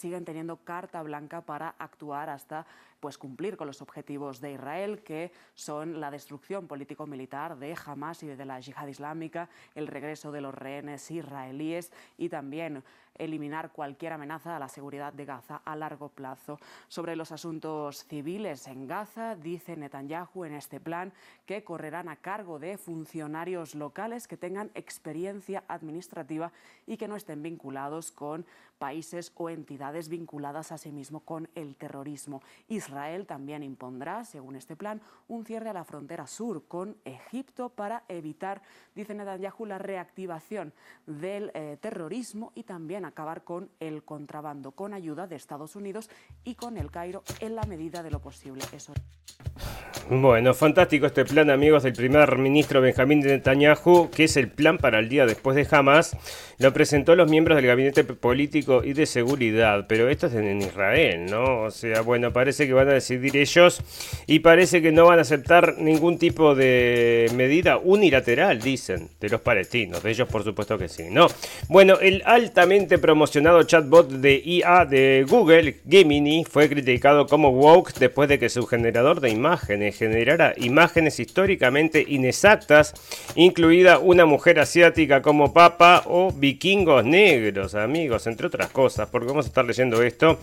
siguen teniendo carta blanca para actuar hasta pues cumplir con los objetivos de Israel, que son la destrucción político-militar de Hamas y de la yihad islámica, el regreso de los rehenes israelíes y también eliminar cualquier amenaza a la seguridad de Gaza a largo plazo. Sobre los asuntos civiles en Gaza, dice Netanyahu en este plan que correrán a cargo de funcionarios locales que tengan experiencia administrativa y que no estén vinculados con países o entidades vinculadas a sí mismo con el terrorismo. Israel también impondrá, según este plan, un cierre a la frontera sur con Egipto para evitar, dice Netanyahu, la reactivación del eh, terrorismo y también acabar con el contrabando con ayuda de Estados Unidos y con el Cairo en la medida de lo posible. Eso. Bueno, fantástico este plan, amigos, del primer ministro Benjamín Netanyahu, que es el plan para el día después de Hamas. Lo presentó los miembros del gabinete político y de seguridad, pero esto es en Israel, ¿no? O sea, bueno, parece que van a decidir ellos y parece que no van a aceptar ningún tipo de medida unilateral, dicen, de los palestinos. De ellos, por supuesto que sí, ¿no? Bueno, el altamente promocionado chatbot de IA de Google, Gemini, fue criticado como woke después de que su generador de imágenes generara imágenes históricamente inexactas, incluida una mujer asiática como papa o vikingos negros, amigos, entre otras cosas, porque vamos a estar leyendo esto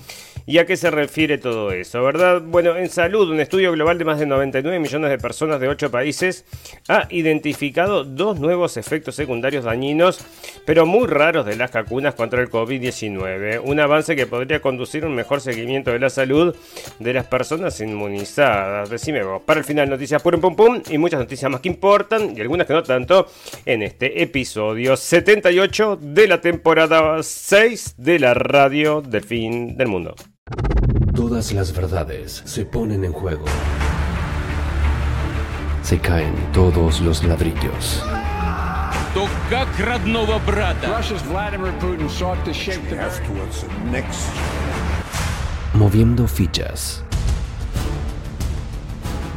y a qué se refiere todo eso, ¿verdad? Bueno, en salud, un estudio global de más de 99 millones de personas de 8 países ha identificado dos nuevos efectos secundarios dañinos, pero muy raros de las vacunas contra el COVID-19, un avance que podría conducir a un mejor seguimiento de la salud de las personas inmunizadas. Decime vos, para el final, noticias pum pum pum y muchas noticias más que importan y algunas que no tanto en este episodio 78 de la temporada 6 de la radio del fin del mundo. Todas las verdades se ponen en juego. Se caen todos los ladrillos. Moviendo fichas.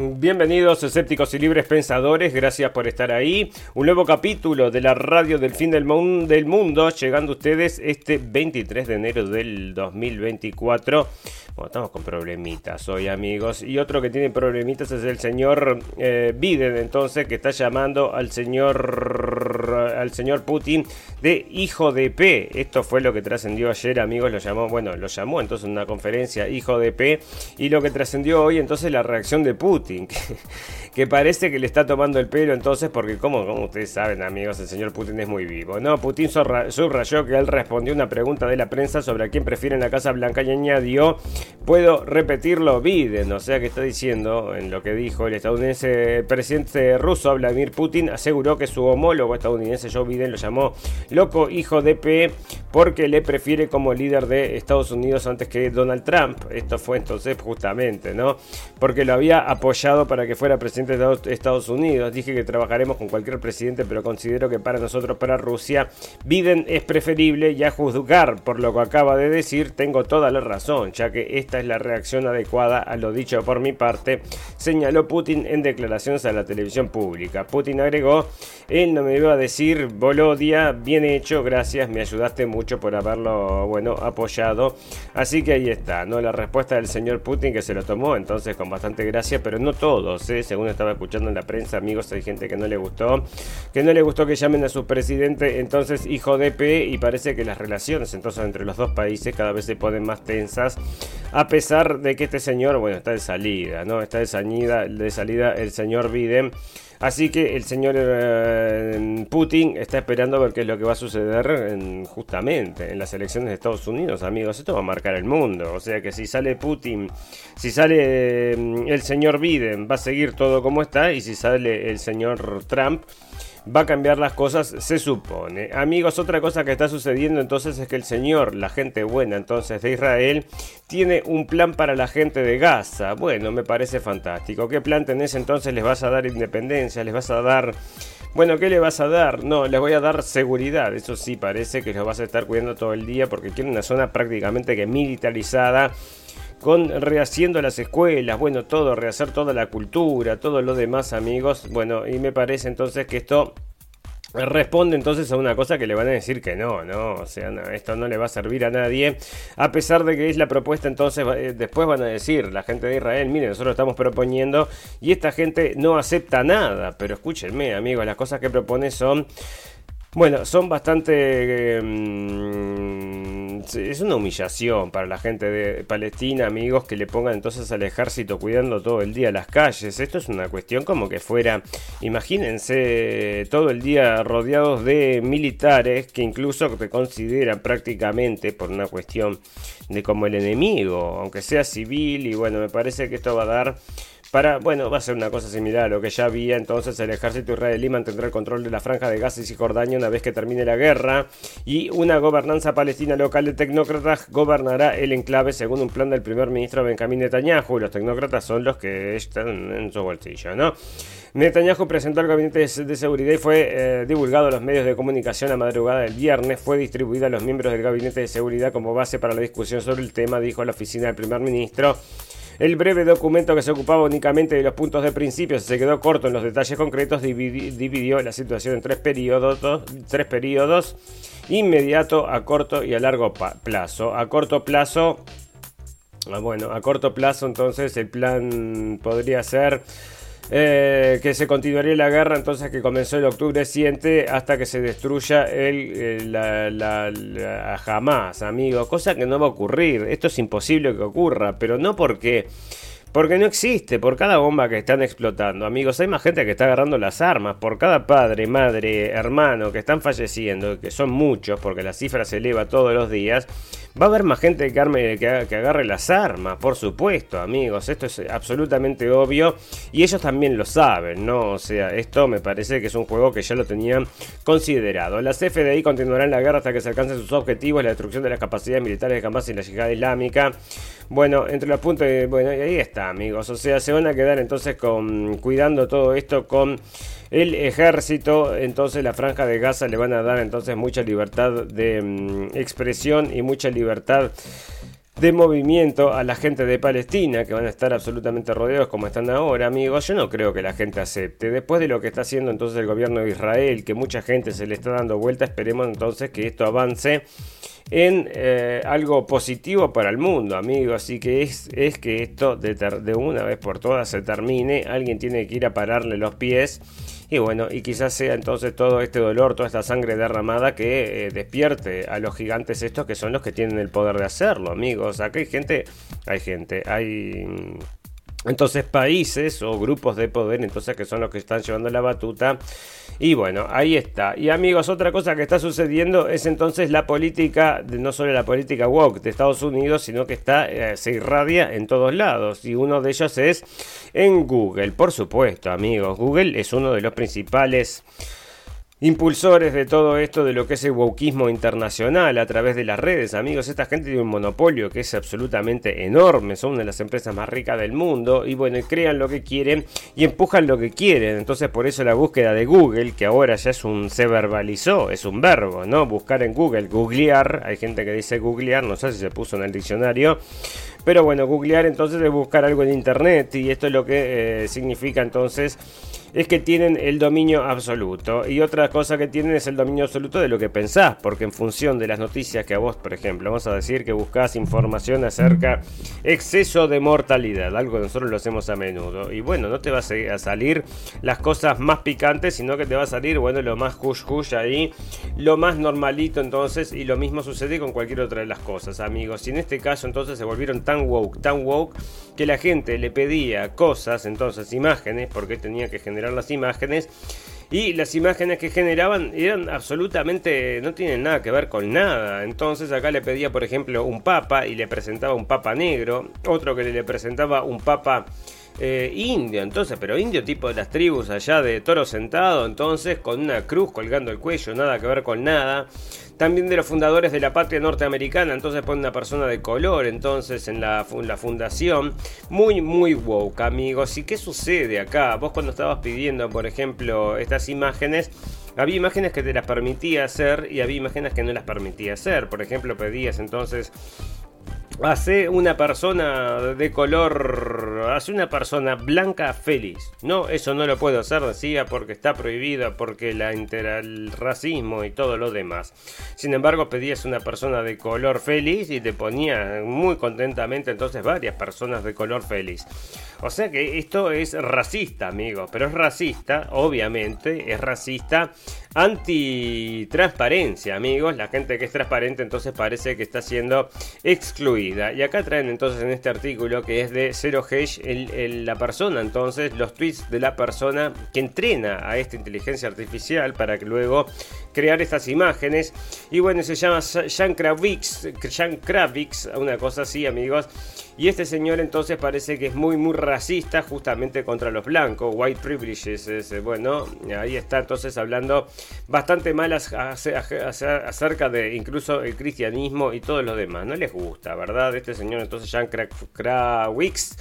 Bienvenidos escépticos y libres pensadores, gracias por estar ahí. Un nuevo capítulo de la radio del fin del, mundo, llegando a ustedes este 23 de enero del 2024. Bueno, estamos con problemitas hoy, amigos. Y otro que tiene problemitas es el señor eh, Biden, entonces, que está llamando al señor al señor Putin de hijo de P. Esto fue lo que trascendió ayer, amigos. Lo llamó, bueno, lo llamó entonces en una conferencia hijo de P. Y lo que trascendió hoy, entonces, la reacción de Putin, que, que, parece que le está tomando el pelo, entonces, porque como, como ustedes saben, amigos, el señor Putin es muy vivo. No, Putin subrayó que él respondió una pregunta de la prensa sobre a quién prefiere en la Casa Blanca y añadió Puedo repetirlo, Biden, o sea que está diciendo en lo que dijo el estadounidense presidente ruso Vladimir Putin, aseguró que su homólogo estadounidense Joe Biden lo llamó loco hijo de P porque le prefiere como líder de Estados Unidos antes que Donald Trump. Esto fue entonces justamente, ¿no? Porque lo había apoyado para que fuera presidente de Estados Unidos. Dije que trabajaremos con cualquier presidente, pero considero que para nosotros, para Rusia, Biden es preferible y a juzgar por lo que acaba de decir, tengo toda la razón, ya que esta es la reacción adecuada a lo dicho por mi parte, señaló Putin en declaraciones a la televisión pública. Putin agregó, él no me iba a decir, Bolodia, bien hecho, gracias, me ayudaste mucho por haberlo, bueno, apoyado. Así que ahí está, ¿no? La respuesta del señor Putin que se lo tomó entonces con bastante gracia, pero no todos, ¿eh? Según estaba escuchando en la prensa, amigos, hay gente que no le gustó, que no le gustó que llamen a su presidente entonces hijo de P y parece que las relaciones entonces entre los dos países cada vez se ponen más tensas a pesar de que este señor, bueno, está de salida, ¿no? Está de salida, de salida el señor Biden. Así que el señor eh, Putin está esperando a ver qué es lo que va a suceder justamente en las elecciones de Estados Unidos, amigos. Esto va a marcar el mundo. O sea que si sale Putin, si sale mm, el señor Biden, va a seguir todo como está. Y si sale el señor Trump, va a cambiar las cosas, se supone. Amigos, otra cosa que está sucediendo entonces es que el Señor, la gente buena entonces de Israel, tiene un plan para la gente de Gaza. Bueno, me parece fantástico. ¿Qué plan tenés entonces? ¿Les vas a dar independencia? ¿Les vas a dar Bueno, ¿qué le vas a dar? No, les voy a dar seguridad. Eso sí, parece que los vas a estar cuidando todo el día porque quieren una zona prácticamente que militarizada con rehaciendo las escuelas, bueno, todo, rehacer toda la cultura, todo lo demás, amigos. Bueno, y me parece entonces que esto responde entonces a una cosa que le van a decir que no, no, o sea, esto no le va a servir a nadie, a pesar de que es la propuesta, entonces eh, después van a decir la gente de Israel, miren, nosotros estamos proponiendo y esta gente no acepta nada, pero escúchenme, amigos, las cosas que propone son bueno, son bastante... Em, es una humillación para la gente de Palestina, amigos, que le pongan entonces al ejército cuidando todo el día las calles. Esto es una cuestión como que fuera, imagínense, todo el día rodeados de militares que incluso te consideran prácticamente por una cuestión de como el enemigo, aunque sea civil, y bueno, me parece que esto va a dar para, bueno, va a ser una cosa similar a lo que ya había. Entonces, el ejército israelí mantendrá el control de la franja de Gaza y Cisjordania una vez que termine la guerra. Y una gobernanza palestina local de tecnócratas gobernará el enclave según un plan del primer ministro Benjamín Netanyahu. Los tecnócratas son los que están en su bolsillo, ¿no? Netanyahu presentó al gabinete de seguridad y fue eh, divulgado a los medios de comunicación a madrugada del viernes. Fue distribuido a los miembros del gabinete de seguridad como base para la discusión sobre el tema, dijo la oficina del primer ministro. El breve documento que se ocupaba únicamente de los puntos de principio se quedó corto en los detalles concretos, dividió la situación en tres periodos, tres periodos, inmediato, a corto y a largo plazo. A corto plazo, ah, bueno, a corto plazo entonces el plan podría ser eh, que se continuaría la guerra entonces que comenzó el octubre siguiente hasta que se destruya el, la, la, jamás, amigos. Cosa que no va a ocurrir. Esto es imposible que ocurra, pero no porque porque no existe, por cada bomba que están explotando, amigos, hay más gente que está agarrando las armas, por cada padre, madre, hermano que están falleciendo, que son muchos, porque la cifra se eleva todos los días, va a haber más gente que, que, agarre las armas, por supuesto, amigos, esto es absolutamente obvio, y ellos también lo saben, ¿no? O sea, esto me parece que es un juego que ya lo tenían considerado. Las FDI continuarán la guerra hasta que se alcancen sus objetivos, la destrucción de las capacidades militares de Hamas y la yihad islámica. Bueno, entre los puntos, bueno, ahí está, amigos. O sea, se van a quedar entonces con cuidando todo esto con el ejército. Entonces, la franja de Gaza le van a dar entonces mucha libertad de mm, expresión y mucha libertad de movimiento a la gente de Palestina, que van a estar absolutamente rodeados como están ahora, amigos. Yo no creo que la gente acepte. Después de lo que está haciendo entonces el gobierno de Israel, que mucha gente se le está dando vuelta, esperemos entonces que esto avance en eh, algo positivo para el mundo, amigo. Así que es, es que esto de, una vez por todas se termine. Alguien tiene que ir a pararle los pies. Y bueno, y quizás sea entonces todo este dolor, toda esta sangre derramada que eh, despierte a los gigantes estos que son los que tienen el poder de hacerlo, amigos. Acá hay gente, hay gente, hay entonces países o grupos de poder, entonces que son los que están llevando la batuta. Y bueno, ahí está. Y amigos, otra cosa que está sucediendo es entonces la política, no solo la política woke de Estados Unidos, sino que está, eh, se irradia en todos lados. Y uno de ellos es en Google, por supuesto, amigos. Google es uno de los principales impulsores de todo esto de lo que es el wokismo internacional a través de las redes, amigos. Esta gente tiene un monopolio que es absolutamente enorme, son una de las empresas más ricas del mundo y bueno, crean lo que quieren y empujan lo que quieren. Entonces, por eso la búsqueda de Google, que ahora ya es un se verbalizó, es un verbo, ¿no? Buscar en Google, googlear, hay gente que dice googlear, no sé si se puso en el diccionario, pero bueno, googlear entonces es buscar algo en internet y esto es lo que eh, significa entonces es que tienen el dominio absoluto. Y otra cosa que tienen es el dominio absoluto de lo que pensás, porque en función de las noticias que a vos, por ejemplo, vamos a decir que buscas información acerca exceso de mortalidad, algo que nosotros lo hacemos a menudo. Y bueno, no te va a salir las cosas más picantes, sino que te va a salir, bueno, lo más hush hush ahí, lo más normalito entonces, y lo mismo sucede con cualquier otra de las cosas, amigos. Y en este caso entonces se volvieron tan woke, tan woke, que la gente le pedía cosas, entonces imágenes, porque tenía que generar generar las imágenes. Y las imágenes que generaban eran absolutamente, no tienen nada que ver con nada. Entonces acá le pedía, por ejemplo, un papa y le presentaba un papa negro. Otro que le presentaba un papa eh, indio, entonces, pero indio tipo de las tribus allá de toro sentado, entonces con una cruz colgando el cuello, nada que ver con nada. También de los fundadores de la patria norteamericana, entonces pone una persona de color, entonces en la, la fundación, muy, muy woke, amigos. ¿Y qué sucede acá? Vos cuando estabas pidiendo, por ejemplo, estas imágenes, había imágenes que te las permitía hacer y había imágenes que no las permitía hacer. Por ejemplo, pedías entonces hace una persona de color, hace una persona blanca feliz. No, eso no lo puedo hacer, decía, porque está prohibido, porque la el racismo y todo lo demás. Sin embargo, pedías una persona de color feliz y te ponía muy contentamente entonces varias personas de color feliz. O sea que esto es racista, amigos, pero es racista, obviamente, es racista anti-transparencia, amigos. La gente que es transparente entonces parece que está siendo excluida. Y acá traen entonces en este artículo que es de Zero Hash la persona, entonces los tweets de la persona que entrena a esta inteligencia artificial para que luego crear estas imágenes. Y bueno, se llama Jan Kravix, Jan Kravix, una cosa así, amigos. Y este señor entonces parece que es muy, muy racista justamente contra los blancos, white privileges. Eh, bueno, ahí está entonces hablando bastante mal acerca de incluso el cristianismo y todo lo demás. No les gusta, ¿verdad? Este señor entonces, Jan Kravix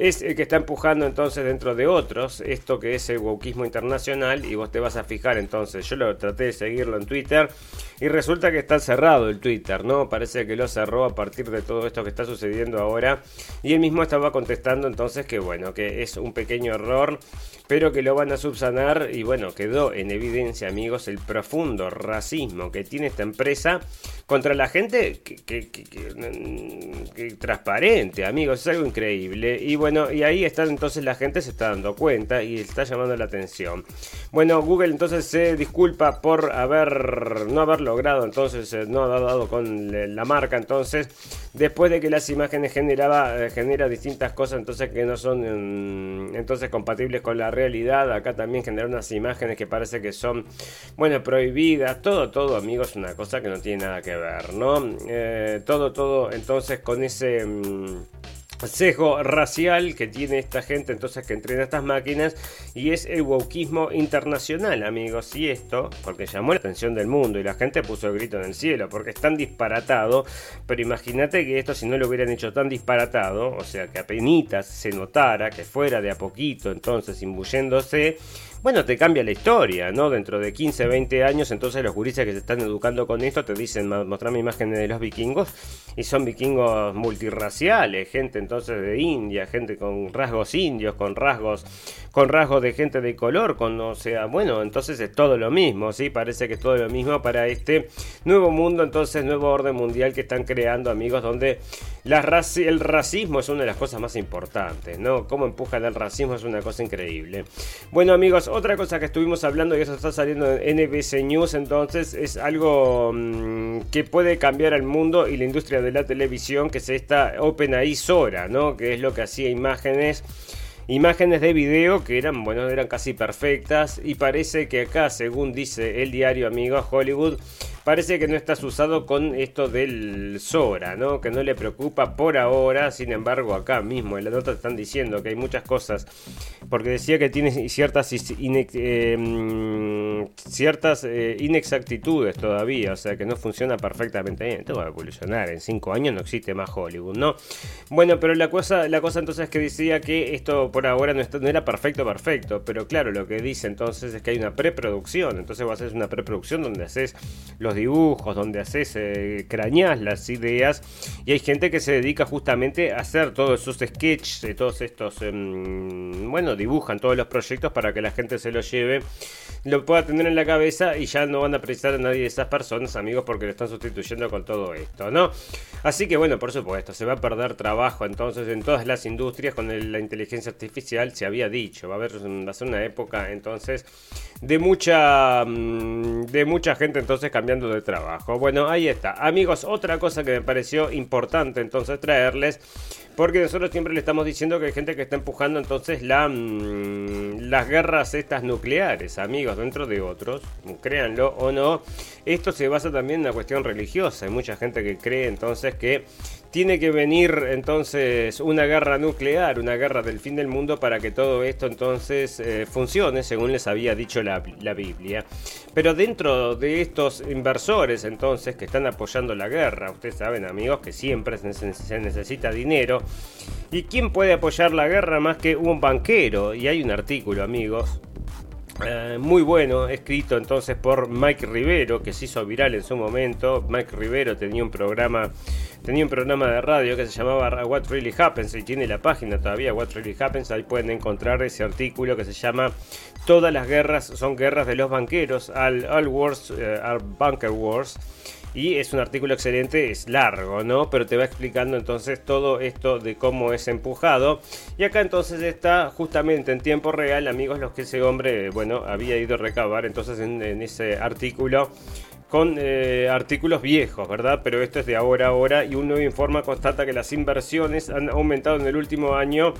es el que está empujando entonces dentro de otros esto que es el wokismo internacional y vos te vas a fijar entonces, yo lo traté de seguirlo en Twitter y resulta que está cerrado el Twitter, ¿no? Parece que lo cerró a partir de todo esto que está sucediendo ahora y él mismo estaba contestando entonces que bueno, que es un pequeño error pero que lo van a subsanar y bueno, quedó en evidencia amigos el profundo racismo que tiene esta empresa contra la gente que, que, transparente amigos, es algo increíble y bueno, y ahí está entonces la gente se está dando cuenta y está llamando la atención. Bueno, Google entonces se disculpa por haber no haber logrado entonces eh, no ha dado con la marca entonces después de que las imágenes generaba eh, genera distintas cosas entonces que no son mm, entonces compatibles con la realidad. Acá también genera unas imágenes que parece que son, bueno, prohibidas. Todo, todo, amigos, una cosa que no tiene nada que ver, ¿no? Eh, todo, todo, entonces con ese... Mm, sesgo racial que tiene esta gente entonces que entrena estas máquinas y es el wokismo internacional amigos. Y esto porque llamó la atención del mundo y la gente puso el grito en el cielo porque es tan disparatado. Pero imagínate que esto si no lo hubieran hecho tan disparatado o sea que apenas se notara que fuera de a poquito entonces imbuyéndose bueno, te cambia la historia, ¿no? Dentro de 15, 20 años, entonces los juristas que se están educando con esto te dicen, mostrame imágenes de los vikingos, y son vikingos multirraciales, gente entonces de India, gente con rasgos indios, con rasgos, con rasgos de gente de color, con, o sea, bueno, entonces es todo lo mismo, ¿sí? Parece que es todo lo mismo para este nuevo mundo, entonces nuevo orden mundial que están creando, amigos, donde el racismo es una de las cosas más importantes, ¿no? Cómo empujan el racismo es una cosa increíble. Bueno, amigos, otra cosa que estuvimos hablando y eso está saliendo en NBC News entonces es algo mm, que puede cambiar el mundo y la industria de la televisión que es esta OpenAI Sora, ¿no? Que es lo que hacía imágenes imágenes de video que eran, bueno, eran casi perfectas y parece que acá, según dice el diario amigo Hollywood, parece que no estás usado con esto del Sora, ¿no? Que no le preocupa por ahora, sin embargo acá mismo en la nota están diciendo que hay muchas cosas, porque decía que tiene ciertas, eh, mm, ciertas eh, inexactitudes todavía, o sea que no funciona perfectamente bien, esto va a evolucionar, en 5 años no existe más Hollywood, ¿no? Bueno, pero la cosa, la cosa entonces es que decía que esto por ahora no, era perfecto, perfecto. Pero claro, lo que dice entonces es que hay una preproducción. Entonces vos haces una preproducción donde haces los dibujos, donde haces, eh, crañas las ideas. Y hay gente que se dedica justamente a hacer todos esos sketches, de todos estos, em, bueno, dibujan todos los proyectos para que la gente se los lleve lo pueda tener en la cabeza y ya no van a precisar a nadie de esas personas, amigos, porque lo están sustituyendo con todo esto, ¿no? Así que bueno, por supuesto, se va a perder trabajo entonces en todas las industrias con la inteligencia artificial, se había dicho, va a haber va a ser una época entonces de mucha mm, de mucha gente entonces cambiando de trabajo. Bueno, ahí está. Amigos, otra cosa que me pareció importante entonces traerles porque nosotros siempre le estamos diciendo que hay gente que está empujando entonces la, mm, las guerras estas nucleares, amigos, dentro de otros, créanlo o no. Esto se basa también en la cuestión religiosa. Hay mucha gente que cree entonces que tiene que venir entonces una guerra nuclear, una guerra del fin del mundo para que todo esto entonces eh, funcione, según les había dicho la, la, Biblia. Pero dentro de estos inversores entonces que están apoyando la guerra, ustedes saben amigos que siempre se necesita dinero. ¿Y quién puede apoyar la guerra más que un banquero? Y hay un artículo amigos eh, muy bueno, escrito entonces por Mike Rivero, que se hizo viral en su momento. Mike Rivero tenía un programa, tenía un programa de radio que se llamaba What Really Happens y tiene la página todavía What Really Happens. Ahí pueden encontrar ese artículo que se llama Todas las guerras son guerras de los banqueros, All, all Wars, uh, are Bunker Wars. Y es un artículo excelente, es largo, ¿no? Pero te va explicando entonces todo esto de cómo es empujado. Y acá entonces está justamente en tiempo real, amigos, los que ese hombre, bueno, había ido a recabar entonces en, en ese artículo con eh, artículos viejos, ¿verdad? Pero esto es de ahora a ahora y un nuevo informe constata que las inversiones han aumentado en el último año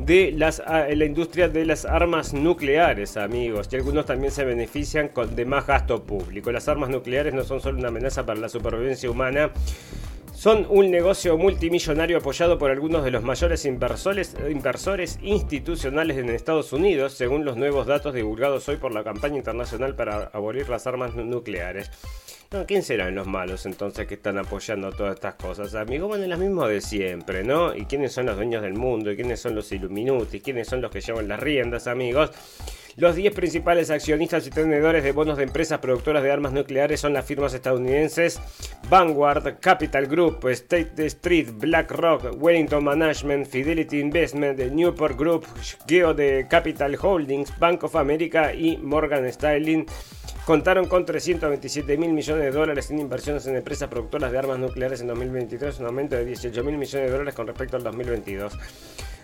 de las, la industria de las armas nucleares, amigos, y algunos también se benefician con, de más gasto público. Las armas nucleares no son solo una amenaza para la supervivencia humana, son un negocio multimillonario apoyado por algunos de los mayores inversores, institucionales en Estados Unidos, según los nuevos datos divulgados hoy por la campaña internacional para abolir las armas nucleares. ¿Quién serán los malos entonces que están apoyando todas estas cosas, amigos? Bueno, las mismas de siempre, ¿no? ¿Y quiénes son los dueños del mundo? ¿Y quiénes son los Illuminati? ¿Quiénes son los que llevan las riendas, amigos? Los 10 principales accionistas y tenedores de bonos de empresas productoras de armas nucleares son las firmas estadounidenses Vanguard, Capital Group, State Street, BlackRock, Wellington Management, Fidelity Investment, Newport Group, Geo de Capital Holdings, Bank of America y Morgan Stanley contaron con 327 mil millones de dólares en inversiones en empresas productoras de armas nucleares en 2023, un aumento de 18 mil millones de dólares con respecto al 2022.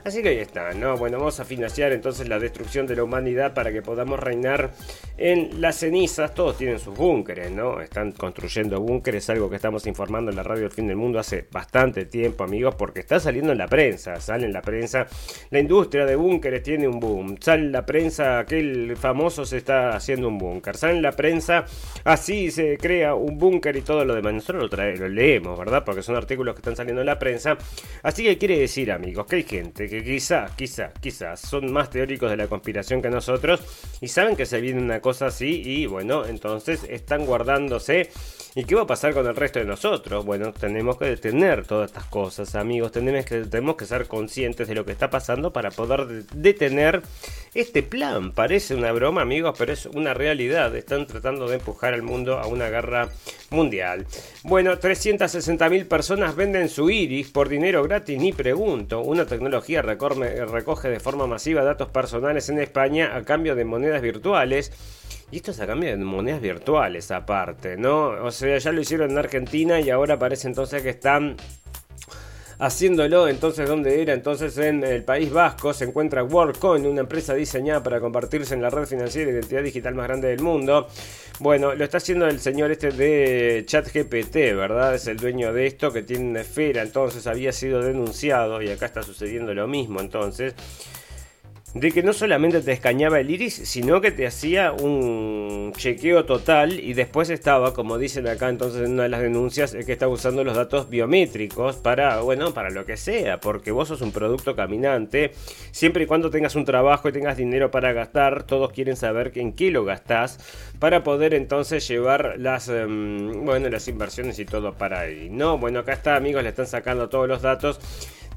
Así que ahí está, ¿no? Bueno, vamos a financiar entonces la destrucción de la humanidad para que podamos reinar en las cenizas. Todos tienen sus búnkeres, ¿no? Están construyendo búnkeres, algo que estamos informando en la radio del fin del mundo hace bastante tiempo, amigos, porque está saliendo en la prensa, sale en la prensa. La industria de búnkeres tiene un boom. Sale en la prensa, aquel famoso se está haciendo un búnker. Sale en la prensa, así se crea un búnker y todo lo demás. Nosotros lo, trae, lo leemos, ¿verdad? Porque son artículos que están saliendo en la prensa. Así que quiere decir, amigos, que hay gente que quizás, quizás, quizás son más teóricos de la conspiración que nosotros y saben que se viene una cosa así y bueno, entonces están guardándose. ¿Y qué va a pasar con el resto de nosotros? Bueno, tenemos que detener todas estas cosas, amigos. Tenemos que, tenemos que ser conscientes de lo que está pasando para poder detener este plan. Parece una broma, amigos, pero es una realidad. Están tratando de empujar al mundo a una guerra mundial. Bueno, 360.000 personas venden su iris por dinero gratis, ni pregunto. Una tecnología recoge de forma masiva datos personales en España a cambio de monedas virtuales. Y esto es a cambio de monedas virtuales aparte, ¿no? O sea, ya lo hicieron en Argentina y ahora parece entonces que están haciéndolo entonces donde era entonces en el País Vasco se encuentra WorldCoin, una empresa diseñada para convertirse en la red financiera y identidad digital más grande del mundo. Bueno, lo está haciendo el señor este de ChatGPT, ¿verdad? Es el dueño de esto que tiene una esfera, entonces había sido denunciado y acá está sucediendo lo mismo entonces de que no solamente te escañaba el iris, sino que te hacía un chequeo total y después estaba, como dicen acá entonces en una de las denuncias, que estaba usando los datos biométricos para, bueno, para lo que sea, porque vos sos un producto caminante, siempre y cuando tengas un trabajo y tengas dinero para gastar, todos quieren saber en qué lo gastás para poder entonces llevar las, em, bueno, las inversiones y todo para ahí. No, bueno, acá está, amigos, le están sacando todos los datos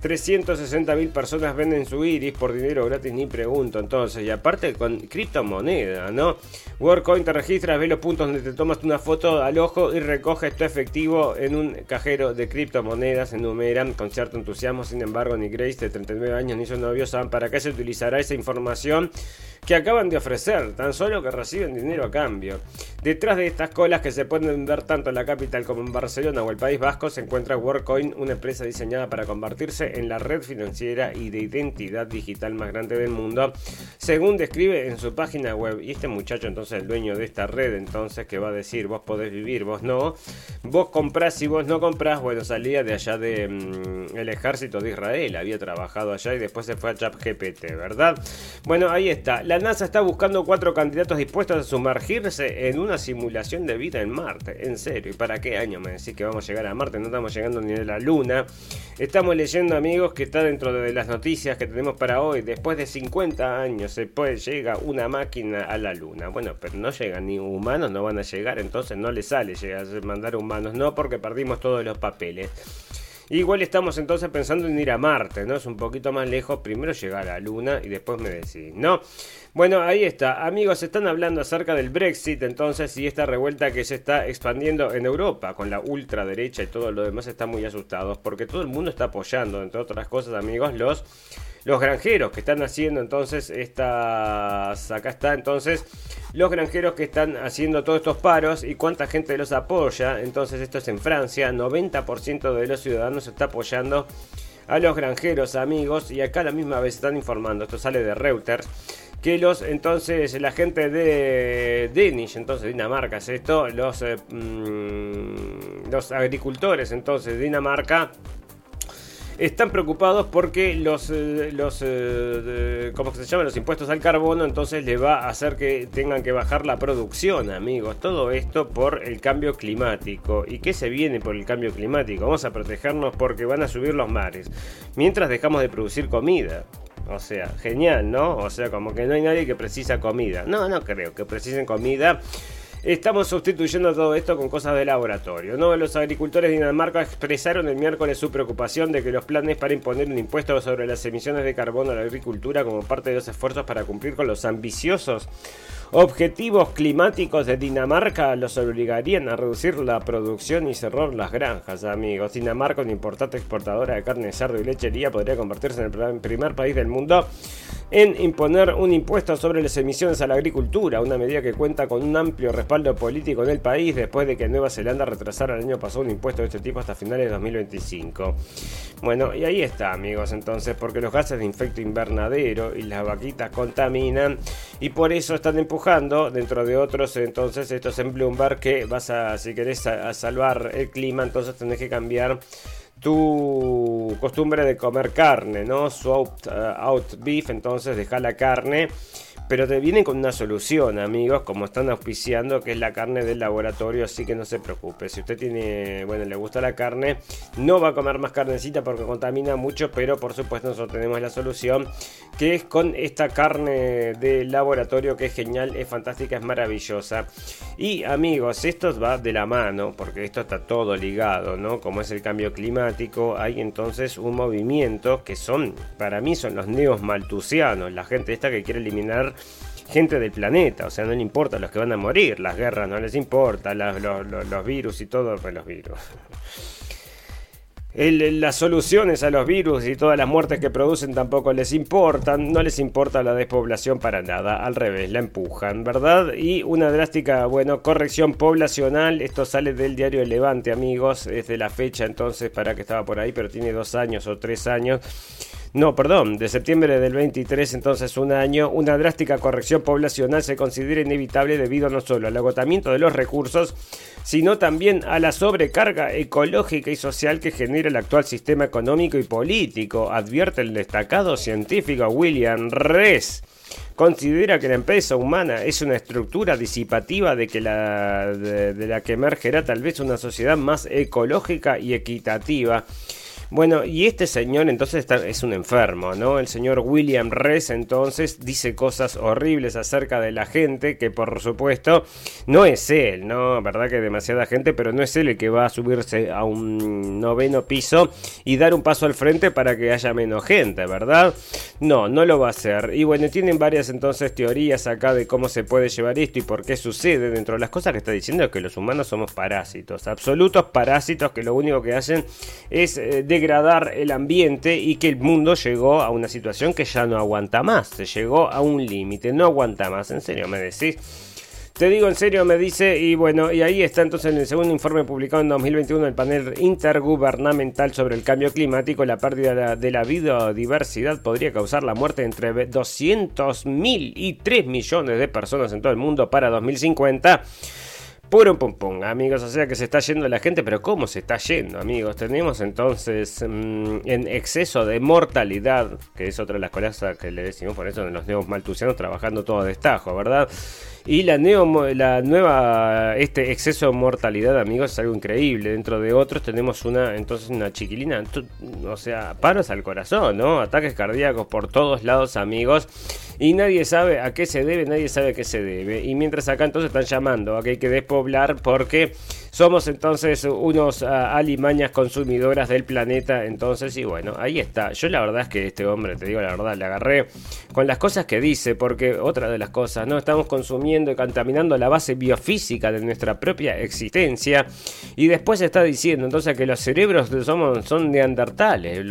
360.000 personas venden su iris por dinero gratis, ni pregunto. Entonces, y aparte con criptomoneda, ¿no? WorldCoin te registras, ve los puntos donde te tomas una foto al ojo y recoges tu efectivo en un cajero de criptomonedas. Enumeran con cierto entusiasmo. Sin embargo, ni Grace, de 39 años, ni su novio saben para qué se utilizará esa información que acaban de ofrecer, tan solo que reciben dinero a cambio. Detrás de estas colas que se pueden ver tanto en la capital como en Barcelona o el País Vasco se encuentra WorldCoin, una empresa diseñada para convertirse en la red financiera y de identidad digital más grande del mundo, según describe en su página web. Y este muchacho entonces, el dueño de esta red, entonces, que va a decir, vos podés vivir, vos no, vos comprás y vos no comprás, bueno, salía de allá de mm, ejército de Israel, había trabajado allá y después se fue a ChatGPT, ¿verdad? Bueno, ahí está. La NASA está buscando cuatro candidatos dispuestos a sumergirse en una simulación de vida en Marte. En serio, ¿y para qué año me decís que vamos a llegar a Marte? No estamos llegando ni a la Luna. Estamos leyendo, amigos, que está dentro de las noticias que tenemos para hoy. Después de 50 años se puede, llega una máquina a la Luna. Bueno, pero no llegan ni humanos, no van a llegar, entonces no le sale llegar a mandar humanos. No, porque perdimos todos los papeles. Igual estamos entonces pensando en ir a Marte, ¿no? Es un poquito más lejos, primero llegar a la Luna y después me decís, ¿no? Bueno, ahí está. Amigos, están hablando acerca del Brexit entonces y esta revuelta que se está expandiendo en Europa con la ultraderecha y todo lo demás están muy asustados porque todo el mundo está apoyando, entre otras cosas, amigos, los los granjeros que están haciendo entonces estas acá está entonces los granjeros que están haciendo todos estos paros y cuánta gente los apoya entonces esto es en Francia 90% de los ciudadanos está apoyando a los granjeros amigos y acá a la misma vez están informando esto sale de Reuters que los entonces la gente de Danish, entonces Dinamarca es esto, los, eh, mm, los agricultores entonces de Dinamarca están preocupados porque los, eh, los eh, ¿cómo se llama? Los impuestos al carbono entonces le va a hacer que tengan que bajar la producción, amigos. Todo esto por el cambio climático. ¿Y qué se viene por el cambio climático? Vamos a protegernos porque van a subir los mares. Mientras dejamos de producir comida. O sea, genial, ¿no? O sea, como que no hay nadie que precisa comida. No, no creo que precisen comida. Estamos sustituyendo todo esto con cosas de laboratorio. ¿no? Los agricultores de Dinamarca expresaron el miércoles su preocupación de que los planes para imponer un impuesto sobre las emisiones de carbono a la agricultura como parte de los esfuerzos para cumplir con los ambiciosos objetivos climáticos de Dinamarca los obligarían a reducir la producción y cerrar las granjas, amigos. Dinamarca, una importante exportadora de carne, cerdo y lechería, podría convertirse en el primer país del mundo en imponer un impuesto sobre las emisiones a la agricultura, una medida que cuenta con un amplio respaldo político en el país después de que Nueva Zelanda retrasara el año pasado un impuesto de este tipo hasta finales de 2025. Bueno, y ahí está, amigos, entonces, porque los gases de efecto invernadero y las vaquitas contaminan y por eso están empujando, dentro de otros, entonces, estos en Bloomberg que vas a, si querés, a salvar el clima, entonces tenés que cambiar tu costumbre de comer carne, ¿no? Swap uh, out beef, entonces deja la carne pero te vienen con una solución, amigos, como están auspiciando, que es la carne del laboratorio, así que no se preocupe. Si usted tiene, bueno, le gusta la carne, no va a comer más carnecita porque contamina mucho, pero por supuesto nosotros tenemos la solución, que es con esta carne del laboratorio, que es genial, es fantástica, es maravillosa. Y amigos, esto va de la mano, porque esto está todo ligado, ¿no? Como es el cambio climático, hay entonces un movimiento que son, para mí son los neos maltusianos, la gente esta que quiere eliminar gente del planeta, o sea, no le importa los que van a morir, las guerras no les importa, los, virus y todo, pues los virus. las soluciones a los virus y todas las muertes que producen tampoco les importan, no les importa la despoblación para nada, al revés, la empujan, ¿verdad? Y una drástica, bueno, corrección poblacional, esto sale del diario El Levante, amigos, es de la fecha entonces para que estaba por ahí, pero tiene dos años o tres años no, perdón, de septiembre del 23, entonces un año, una drástica corrección poblacional se considera inevitable debido no solo al agotamiento de los recursos, sino también a la sobrecarga ecológica y social que genera el actual sistema económico y político, advierte el destacado científico William Rees considera que la empresa humana es una estructura disipativa de, que la, de la que emergerá tal vez una sociedad más ecológica y equitativa. Bueno, y este señor entonces es un enfermo, ¿no? El señor William Rees entonces dice cosas horribles acerca de la gente, que por supuesto no es él, ¿no? Verdad que demasiada gente, pero no es él el que va a subirse a un noveno piso y dar un paso al frente para que haya menos gente, ¿verdad? No, no lo va a hacer. Y bueno, tienen varias entonces teorías acá de cómo se puede llevar esto y por qué sucede. Dentro de las cosas que está diciendo es que los humanos somos parásitos, absolutos parásitos que lo único que hacen es eh, degradar el ambiente y que el mundo llegó a una situación que ya no aguanta más, se llegó a un límite, no aguanta más, en serio me decís. Te digo en serio, me dice, y bueno, y ahí está entonces en el segundo informe publicado en 2021 el panel intergubernamental sobre el cambio climático, la pérdida de la biodiversidad podría causar la muerte entre 200.000 y 3 millones de personas en todo el mundo para 2050. Puro pum pum, amigos. O sea que se está yendo la gente, pero ¿cómo se está yendo, amigos? Tenemos entonces mm, en exceso de mortalidad, que es otra de las cosas que le decimos por eso de los neos maltusianos trabajando todo a destajo, ¿verdad? Y la, neo, la nueva, este exceso de mortalidad, amigos, es algo increíble. Dentro de otros tenemos una, entonces una chiquilina, o sea, paros al corazón, ¿no? Ataques cardíacos por todos lados, amigos. Y nadie sabe a qué se debe, nadie sabe a qué se debe. Y mientras acá entonces están llamando a que hay que despoblar porque somos entonces unos ah, alimañas consumidoras del planeta. Entonces, y bueno, ahí está. Yo la verdad es que este hombre, te digo la verdad, le agarré con las cosas que dice, porque otra de las cosas, ¿no? Estamos consumiendo y contaminando la base biofísica de nuestra propia existencia. Y después está diciendo entonces que los cerebros somos, son neandertales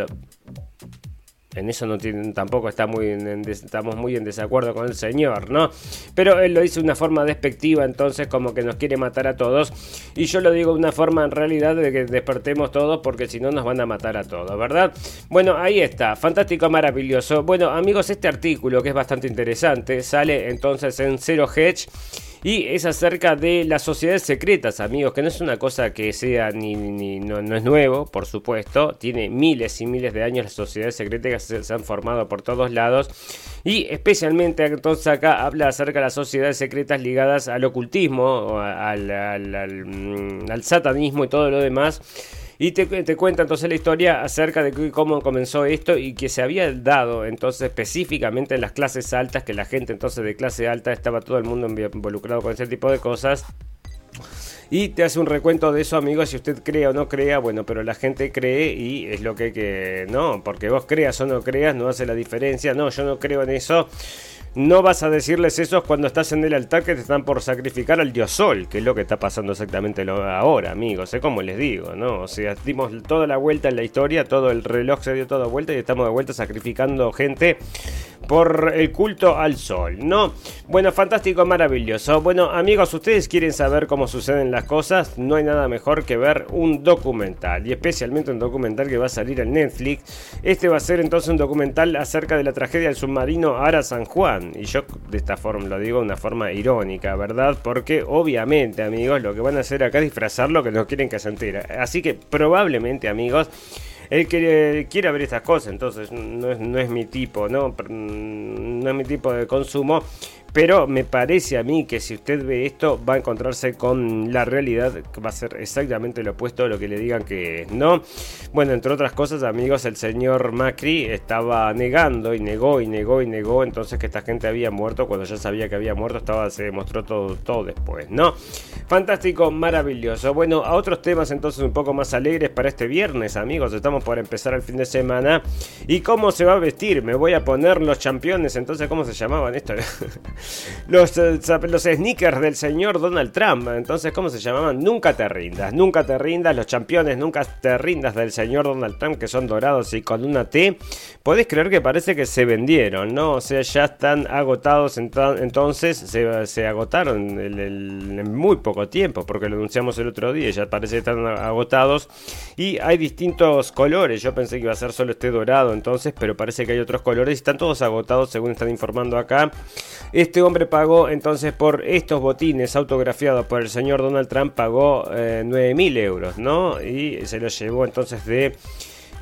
en eso no tienen, tampoco estamos muy en desacuerdo con el señor, ¿no? Pero él lo dice de una forma despectiva, entonces como que nos quiere matar a todos. Y yo lo digo de una forma en realidad de que despertemos todos porque si no nos van a matar a todos, ¿verdad? Bueno, ahí está, fantástico, maravilloso. Bueno, amigos, este artículo que es bastante interesante sale entonces en Zero Hedge y es acerca de las sociedades secretas, amigos, que no es una cosa que sea ni, ni no, es nuevo, por supuesto, tiene miles y miles de años las sociedades secretas que se, han formado por todos lados. Y especialmente entonces acá habla acerca de las sociedades secretas ligadas al ocultismo, mm, al satanismo y todo lo demás y te, cuenta entonces la historia acerca de cómo comenzó esto y que se había dado entonces específicamente en las clases altas, que la gente entonces de clase alta estaba todo el mundo involucrado con ese tipo de cosas. Y te hace un recuento de eso, amigos, si usted cree o no crea, bueno, pero la gente cree y es lo que que... No, porque vos creas o no creas, no hace la diferencia. No, yo no creo en eso. No vas a decirles eso cuando estás en el altar que te están por sacrificar al dios Sol, que es lo que está pasando exactamente ahora, amigos. Es como les digo, ¿no? O sea, dimos toda la vuelta en la historia, todo el reloj se dio toda vuelta y estamos de vuelta sacrificando gente por el culto al sol, ¿no? Bueno, fantástico, maravilloso. Bueno, amigos, ustedes quieren saber cómo suceden las cosas, no hay nada mejor que ver un documental, y especialmente un documental que va a salir en Netflix. Este va a ser entonces un documental acerca de la tragedia del submarino Ara San Juan, y yo de esta forma lo digo de una forma irónica, ¿verdad? Porque obviamente, amigos, lo que van a hacer acá es disfrazar lo que no quieren que se entere. Así que probablemente, amigos, él quiere, quiere ver estas cosas, entonces no es, no es mi tipo, ¿no? No es mi tipo de consumo. Pero me parece a mí que si usted ve esto va a encontrarse con la realidad que va a ser exactamente lo opuesto a lo que le digan que es, ¿no? Bueno, entre otras cosas, amigos, el señor Macri estaba negando y negó y negó y negó entonces que esta gente había muerto cuando ya sabía que había muerto, estaba se demostró todo, todo después, ¿no? Fantástico, maravilloso. Bueno, a otros temas entonces un poco más alegres para este viernes, amigos. Estamos por empezar el fin de semana. ¿Y cómo se va a vestir? Me voy a poner los campeones, entonces, ¿cómo se llamaban esto? los, eh, los sneakers del señor Donald Trump. Entonces, ¿cómo se llamaban? Nunca te rindas, nunca te rindas. Los campeones, nunca te rindas del señor Donald Trump, que son dorados y con una T. Podés creer que parece que se vendieron, ¿no? O sea, ya están agotados. Entonces, se, agotaron en, muy poco tiempo, porque lo anunciamos el otro día. Ya parece que están agotados. Y hay distintos colores. Yo pensé que iba a ser solo este dorado, entonces, pero parece que hay otros colores y están todos agotados, según están informando acá. Este hombre pagó entonces por estos botines autografiados por el señor Donald Trump, pagó eh, 9 mil euros, ¿no? Y se los llevó entonces de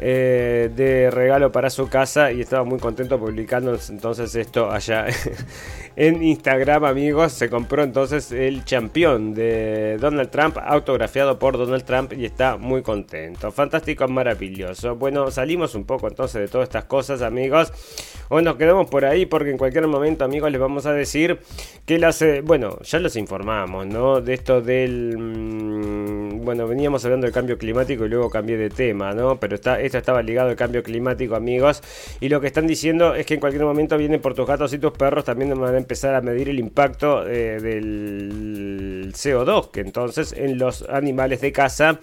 eh, de regalo para su casa y estaba muy contento publicando entonces esto allá en Instagram amigos. Se compró entonces el campeón de Donald Trump autografiado por Donald Trump y está muy contento. Fantástico maravilloso. Bueno salimos un poco entonces de todas estas cosas amigos. Hoy nos quedamos por ahí porque en cualquier momento amigos les vamos a decir que las eh, bueno ya los informamos no de esto del mm, bueno veníamos hablando del cambio climático y luego cambié de tema no pero está esto estaba ligado al cambio climático, amigos. Y lo que están diciendo es que en cualquier momento vienen por tus gatos y tus perros, también van a empezar a medir el impacto eh, del CO2, que entonces en los animales de casa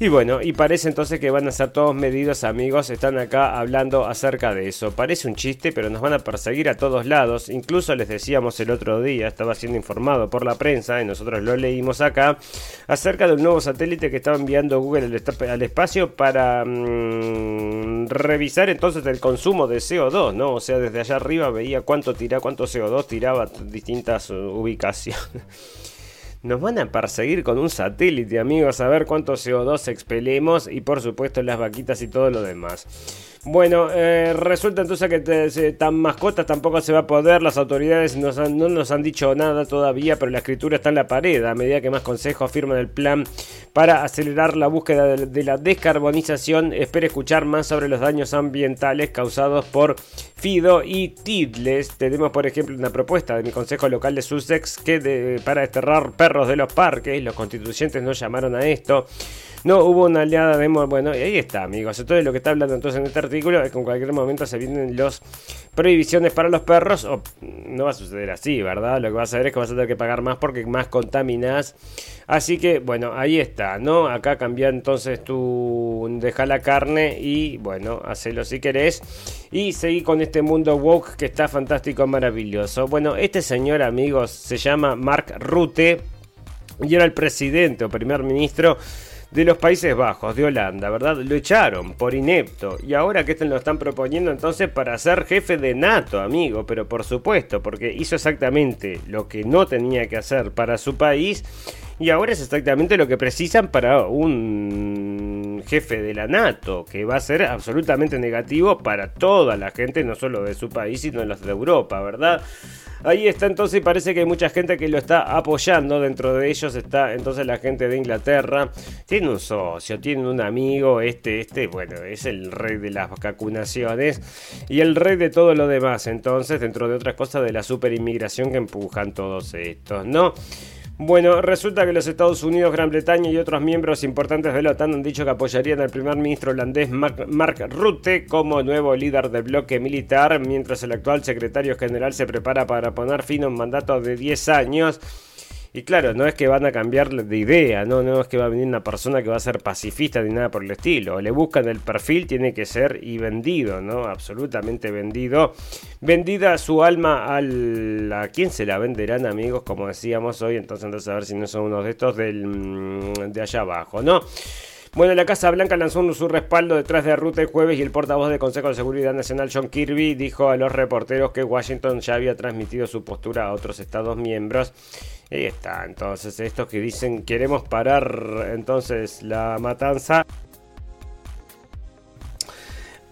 Y bueno, y parece entonces que van a ser todos medidos amigos, están acá hablando acerca de eso. Parece un chiste, pero nos van a perseguir a todos lados. Incluso les decíamos el otro día, estaba siendo informado por la prensa y nosotros lo leímos acá, acerca de un nuevo satélite que estaba enviando Google al, espacio para mm, revisar entonces el consumo de CO2, ¿no? O sea, desde allá arriba veía cuánto tira, cuánto CO2 tiraba distintas ubicaciones. Nos van a perseguir con un satélite, amigos, a ver cuánto CO2 expelemos y por supuesto las vaquitas y todo lo demás. Bueno, eh, resulta entonces que te, tan mascotas tampoco se va a poder. Las autoridades no nos han dicho nada todavía, pero la escritura está en la pared. A medida que más consejos firman el plan para acelerar la búsqueda de, la descarbonización, espero escuchar más sobre los daños ambientales causados por Fido y Tidles. Tenemos, por ejemplo, una propuesta de mi consejo local de Sussex que para desterrar perros de los parques, los constituyentes no llamaron a esto. No hubo una aliada de... Bueno, y ahí está, amigos. Entonces lo que está hablando entonces en este artículo es que en cualquier momento se vienen las prohibiciones para los perros. O no va a suceder así, ¿verdad? Lo que vas a ver es que vas a tener que pagar más porque más contaminas. Así que, bueno, ahí está, ¿no? Acá cambia entonces tu... Deja la carne y, bueno, hacelo si querés. Y seguí con este mundo woke que está fantástico, maravilloso. Bueno, este señor, amigos, se llama Mark Rutte y era el presidente o primer ministro de los Países Bajos, de Holanda, ¿verdad? Lo echaron por inepto. Y ahora que lo están proponiendo entonces para ser jefe de NATO, amigo. Pero por supuesto, porque hizo exactamente lo que no tenía que hacer para su país. Y ahora es exactamente lo que precisan para un jefe de la NATO, que va a ser absolutamente negativo para toda la gente, no solo de su país, sino de los de Europa, ¿verdad? Ahí está entonces parece que hay mucha gente que lo está apoyando. Dentro de ellos está entonces la gente de Inglaterra. Tiene un socio, tiene un amigo. Este, este, bueno, es el rey de las vacunaciones y el rey de todo lo demás. Entonces, dentro de otras cosas de la super inmigración que empujan todos estos, ¿no? Bueno, resulta que los Estados Unidos, Gran Bretaña y otros miembros importantes de la OTAN han dicho que apoyarían al primer ministro holandés Mark Rutte como nuevo líder del bloque militar, mientras el actual secretario general se prepara para poner fin a un mandato de 10 años. Y claro, no es que van a cambiar de idea, no, no es que va a venir una persona que va a ser pacifista ni nada por el estilo. Le buscan el perfil, tiene que ser y vendido, ¿no? Absolutamente vendido. Vendida su alma al... ¿A quién se la venderán, amigos? Como decíamos hoy, entonces a ver si no son unos de estos del, mm, de allá abajo, ¿no? Bueno, la Casa Blanca lanzó su respaldo detrás de Ruta el jueves y el portavoz del Consejo de Seguridad Nacional, John Kirby, dijo a los reporteros que Washington ya había transmitido su postura a otros Estados miembros. Ahí está, entonces estos que dicen queremos parar entonces la matanza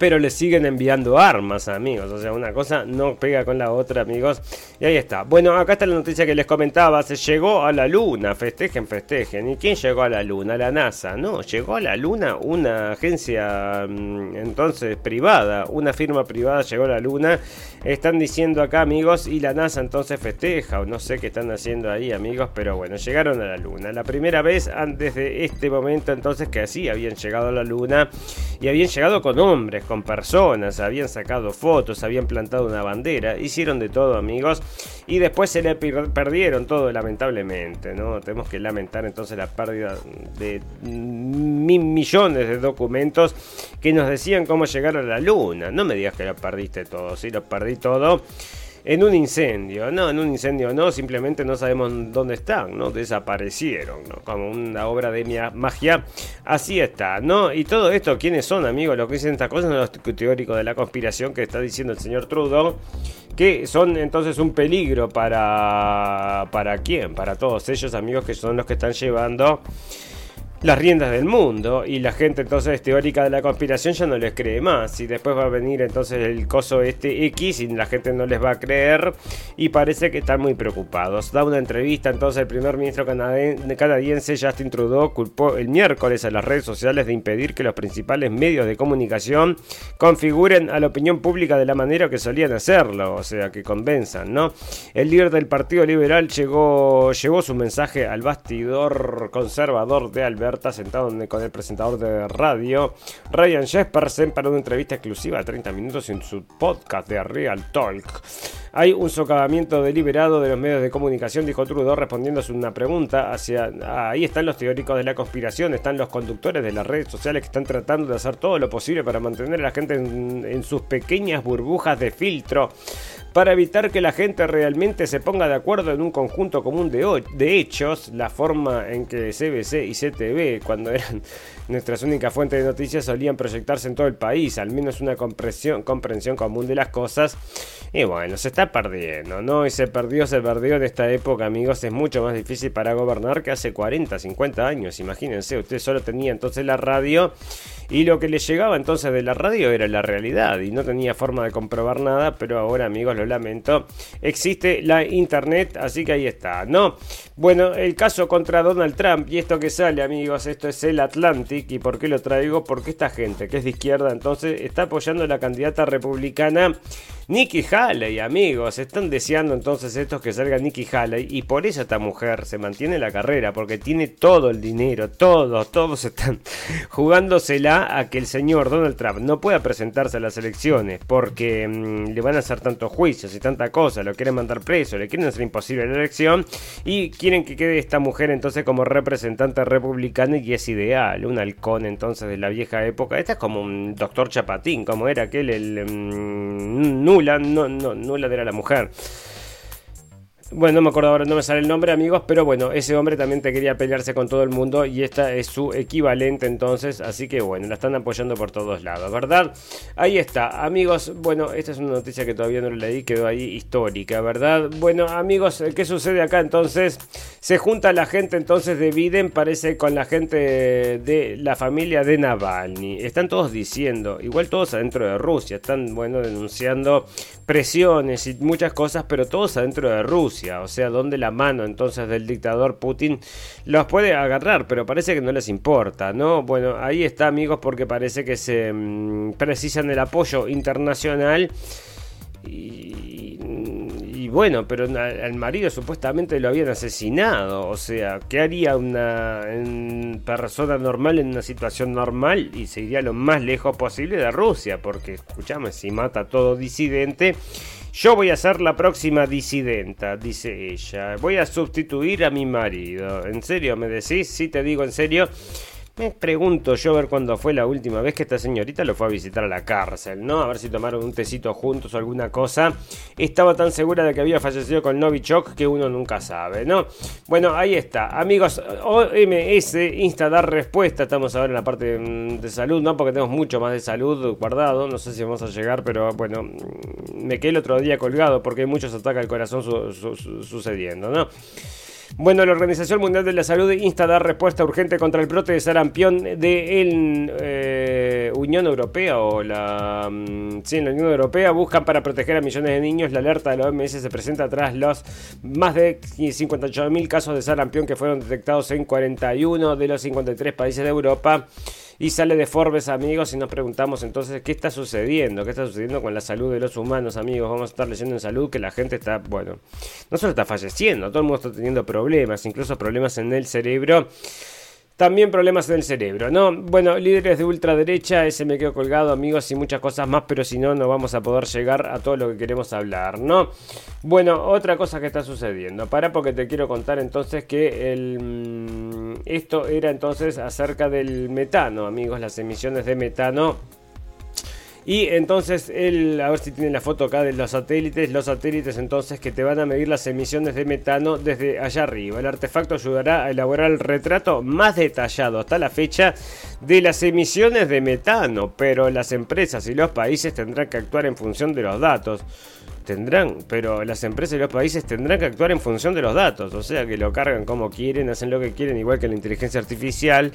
pero le siguen enviando armas, amigos. O sea, una cosa no pega con la otra, amigos. Y ahí está. Bueno, acá está la noticia que les comentaba. Se llegó a la luna. Festejen, festejen. ¿Y quién llegó a la luna? La NASA. No, llegó a la luna una agencia mm, entonces privada. Una firma privada llegó a la luna. Están diciendo acá, amigos. Y la NASA entonces festeja. O no sé qué están haciendo ahí, amigos. Pero bueno, llegaron a la luna. La primera vez antes de este momento entonces que así habían llegado a la luna. Y habían llegado con hombres con personas, habían sacado fotos, habían plantado una bandera, hicieron de todo amigos y después se le perdieron todo lamentablemente, ¿no? Tenemos que lamentar entonces la pérdida de millones de documentos que nos decían cómo llegar a la luna. No me digas que lo perdiste todo, sí, lo perdí todo en un incendio. No, en un incendio no, simplemente no sabemos dónde están, ¿no? Desaparecieron, ¿no? Como una obra de magia. Así está, ¿no? Y todo esto, ¿quiénes son, amigos? Los que dicen estas cosas son los teóricos de la conspiración que está diciendo el señor Trudeau. Que son entonces un peligro para. ¿Para quién? Para todos ellos, amigos, que son los que están llevando las riendas del mundo y la gente entonces teórica de la conspiración ya no les cree más y después va a venir entonces el coso este X y la gente no les va a creer y parece que están muy preocupados. Da una entrevista entonces el primer ministro canadiense Justin Trudeau culpó el miércoles a las redes sociales de impedir que los principales medios de comunicación configuren a la opinión pública de la manera que solían hacerlo, o sea, que convenzan, ¿no? El líder del Partido Liberal llegó, llevó su mensaje al bastidor conservador de Albert abierta, sentado con el presentador de radio, Ryan Jespersen, para una entrevista exclusiva de 30 minutos en su podcast de Real Talk. Hay un socavamiento deliberado de los medios de comunicación, dijo Trudeau respondiendo a una pregunta. Hacia, ahí están los teóricos de la conspiración, están los conductores de las redes sociales que están tratando de hacer todo lo posible para mantener a la gente en sus pequeñas burbujas de filtro para evitar que la gente realmente se ponga de acuerdo en un conjunto común de, de hechos, la forma en que CBC y CTV, cuando eran nuestras únicas fuentes de noticias, solían proyectarse en todo el país, al menos una comprensión, común de las cosas. Y bueno, se está perdiendo, ¿no? Y se perdió, se perdió en esta época, amigos. Es mucho más difícil para gobernar que hace 40, 50 años. Imagínense, usted solo tenía entonces la radio y lo que le llegaba entonces de la radio era la realidad y no tenía forma de comprobar nada, pero ahora, amigos, lo lamento, existe la internet, así que ahí está, ¿no? Bueno, el caso contra Donald Trump y esto que sale, amigos, esto es el Y ¿por qué lo traigo? Porque esta gente que es de izquierda entonces está apoyando a la candidata republicana Nikki Haley, amigos, están deseando entonces estos que salga Nikki Haley y por eso esta mujer se mantiene en la carrera, porque tiene todo el dinero, todos, todos están jugándosela a que el señor Donald Trump no pueda presentarse a las elecciones porque mm, le van a hacer tantos juicios y tanta cosa, lo quieren mandar preso, le quieren hacer imposible la elección y quieren que quede esta mujer entonces como representante republicana y es ideal, un halcón entonces de la vieja época, esta es como un doctor Chapatín, como era aquel el... Mm, nula, no, no, nula era la mujer. Bueno, no me acuerdo ahora, no me sale el nombre, amigos, pero bueno, ese hombre también te quería pelearse con todo el mundo y esta es su equivalente entonces, así que bueno, la están apoyando por todos lados, ¿verdad? Ahí está, amigos, bueno, esta es una noticia que todavía no leí, quedó ahí histórica, ¿verdad? Bueno, amigos, ¿qué sucede acá entonces? Se junta la gente entonces de Biden, parece con la gente de la familia de Navalny. Están todos diciendo, igual todos adentro de Rusia, están, bueno, denunciando presiones y muchas cosas, pero todos adentro de Rusia o sea, donde la mano entonces del dictador Putin los puede agarrar, pero parece que no les importa, ¿no? Bueno, ahí está amigos porque parece que se mm, precisan el apoyo internacional y, bueno, pero al marido supuestamente lo habían asesinado. O sea, ¿qué haría una persona normal en una situación normal? Y se iría lo más lejos posible de Rusia. Porque, escuchame, si mata a todo disidente, yo voy a ser la próxima disidenta, dice ella. Voy a sustituir a mi marido. ¿En serio me decís? Sí, te digo en serio. Me pregunto yo a ver cuándo fue la última vez que esta señorita lo fue a visitar a la cárcel, ¿no? A ver si tomaron un tecito juntos o alguna cosa. Estaba tan segura de que había fallecido con Novichok que uno nunca sabe, ¿no? Bueno, ahí está. Amigos, OMS insta a dar respuesta. Estamos ahora en la parte de, salud, ¿no? Porque tenemos mucho más de salud guardado. No sé si vamos a llegar, pero bueno, me quedé el otro día colgado porque hay muchos ataques al corazón sucediendo, ¿no? Bueno, la Organización Mundial de la Salud insta a dar respuesta urgente contra el brote de sarampión de la eh, Unión Europea o la, mm, sí, la Unión Europea buscan para proteger a millones de niños. La alerta de la OMS se presenta tras los más de 58.000 casos de sarampión que fueron detectados en 41 de los 53 países de Europa. Y sale de Forbes, amigos, y nos preguntamos entonces qué está sucediendo, qué está sucediendo con la salud de los humanos, amigos. Vamos a estar leyendo en salud que la gente está, bueno, no solo está falleciendo, todo el mundo está teniendo problemas, incluso problemas en el cerebro. También problemas en el cerebro, ¿no? Bueno, líderes de ultraderecha, ese me quedo colgado, amigos, y muchas cosas más, pero si no, no vamos a poder llegar a todo lo que queremos hablar, ¿no? Bueno, otra cosa que está sucediendo. Para porque te quiero contar entonces que el, mm, esto era entonces acerca del metano, amigos, las emisiones de metano y entonces él, a ver si tiene la foto acá de los satélites, los satélites entonces que te van a medir las emisiones de metano desde allá arriba. El artefacto ayudará a elaborar el retrato más detallado hasta la fecha de las emisiones de metano, pero las empresas y los países tendrán que actuar en función de los datos tendrán, pero las empresas y los países tendrán que actuar en función de los datos, o sea que lo cargan como quieren, hacen lo que quieren, igual que la inteligencia artificial.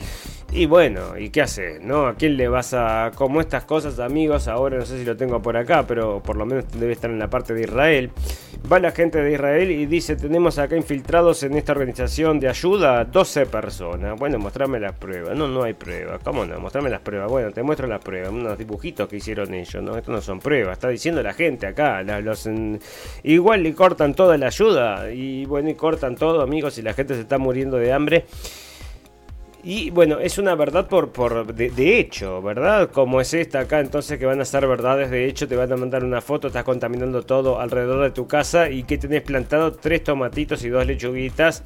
Y bueno, ¿y qué hace? ¿No? ¿A quién le vas a.? Como estas cosas, amigos, ahora no sé si lo tengo por acá, pero por lo menos debe estar en la parte de Israel. Va la gente de Israel y dice: Tenemos acá infiltrados en esta organización de ayuda 12 personas. Bueno, mostrame las pruebas. No, no hay pruebas. ¿Cómo no? Mostrame las pruebas. Bueno, te muestro las pruebas. Unos dibujitos que hicieron ellos, ¿no? Esto no son pruebas. Está diciendo la gente acá, los igual le cortan toda la ayuda y bueno, y cortan todo, amigos, y la gente se está muriendo de hambre. Y bueno, es una verdad por, por de, hecho, ¿verdad? Como es esta acá, entonces que van a ser verdades de hecho, te van a mandar una foto, estás contaminando todo alrededor de tu casa y que tenés plantado tres tomatitos y dos lechuguitas.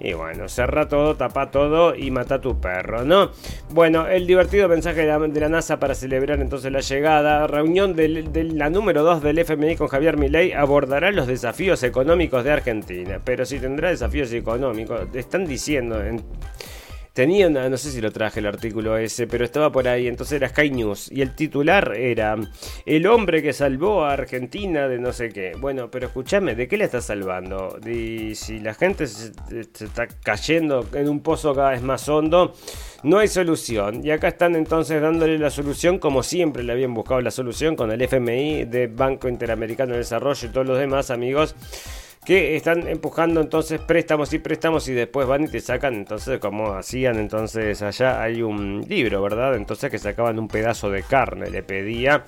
Y bueno, cerra todo, tapa todo y mata a tu perro, ¿no? Bueno, el divertido mensaje de la, NASA para celebrar entonces la llegada. Reunión de, la número 2 del FMI con Javier Milei abordará los desafíos económicos de Argentina. Pero si tendrá desafíos económicos, están diciendo en Tenía no sé si lo traje el artículo ese, pero estaba por ahí, entonces era Sky News. Y el titular era El hombre que salvó a Argentina de no sé qué. Bueno, pero escúchame, ¿de qué le está salvando? Y si la gente se, está cayendo en un pozo cada vez más hondo, no hay solución. Y acá están entonces dándole la solución como siempre le habían buscado la solución con el FMI de Banco Interamericano de Desarrollo y todos los demás amigos que están empujando entonces préstamos y préstamos y después van y te sacan entonces como hacían entonces allá hay un libro verdad entonces que sacaban un pedazo de carne le pedía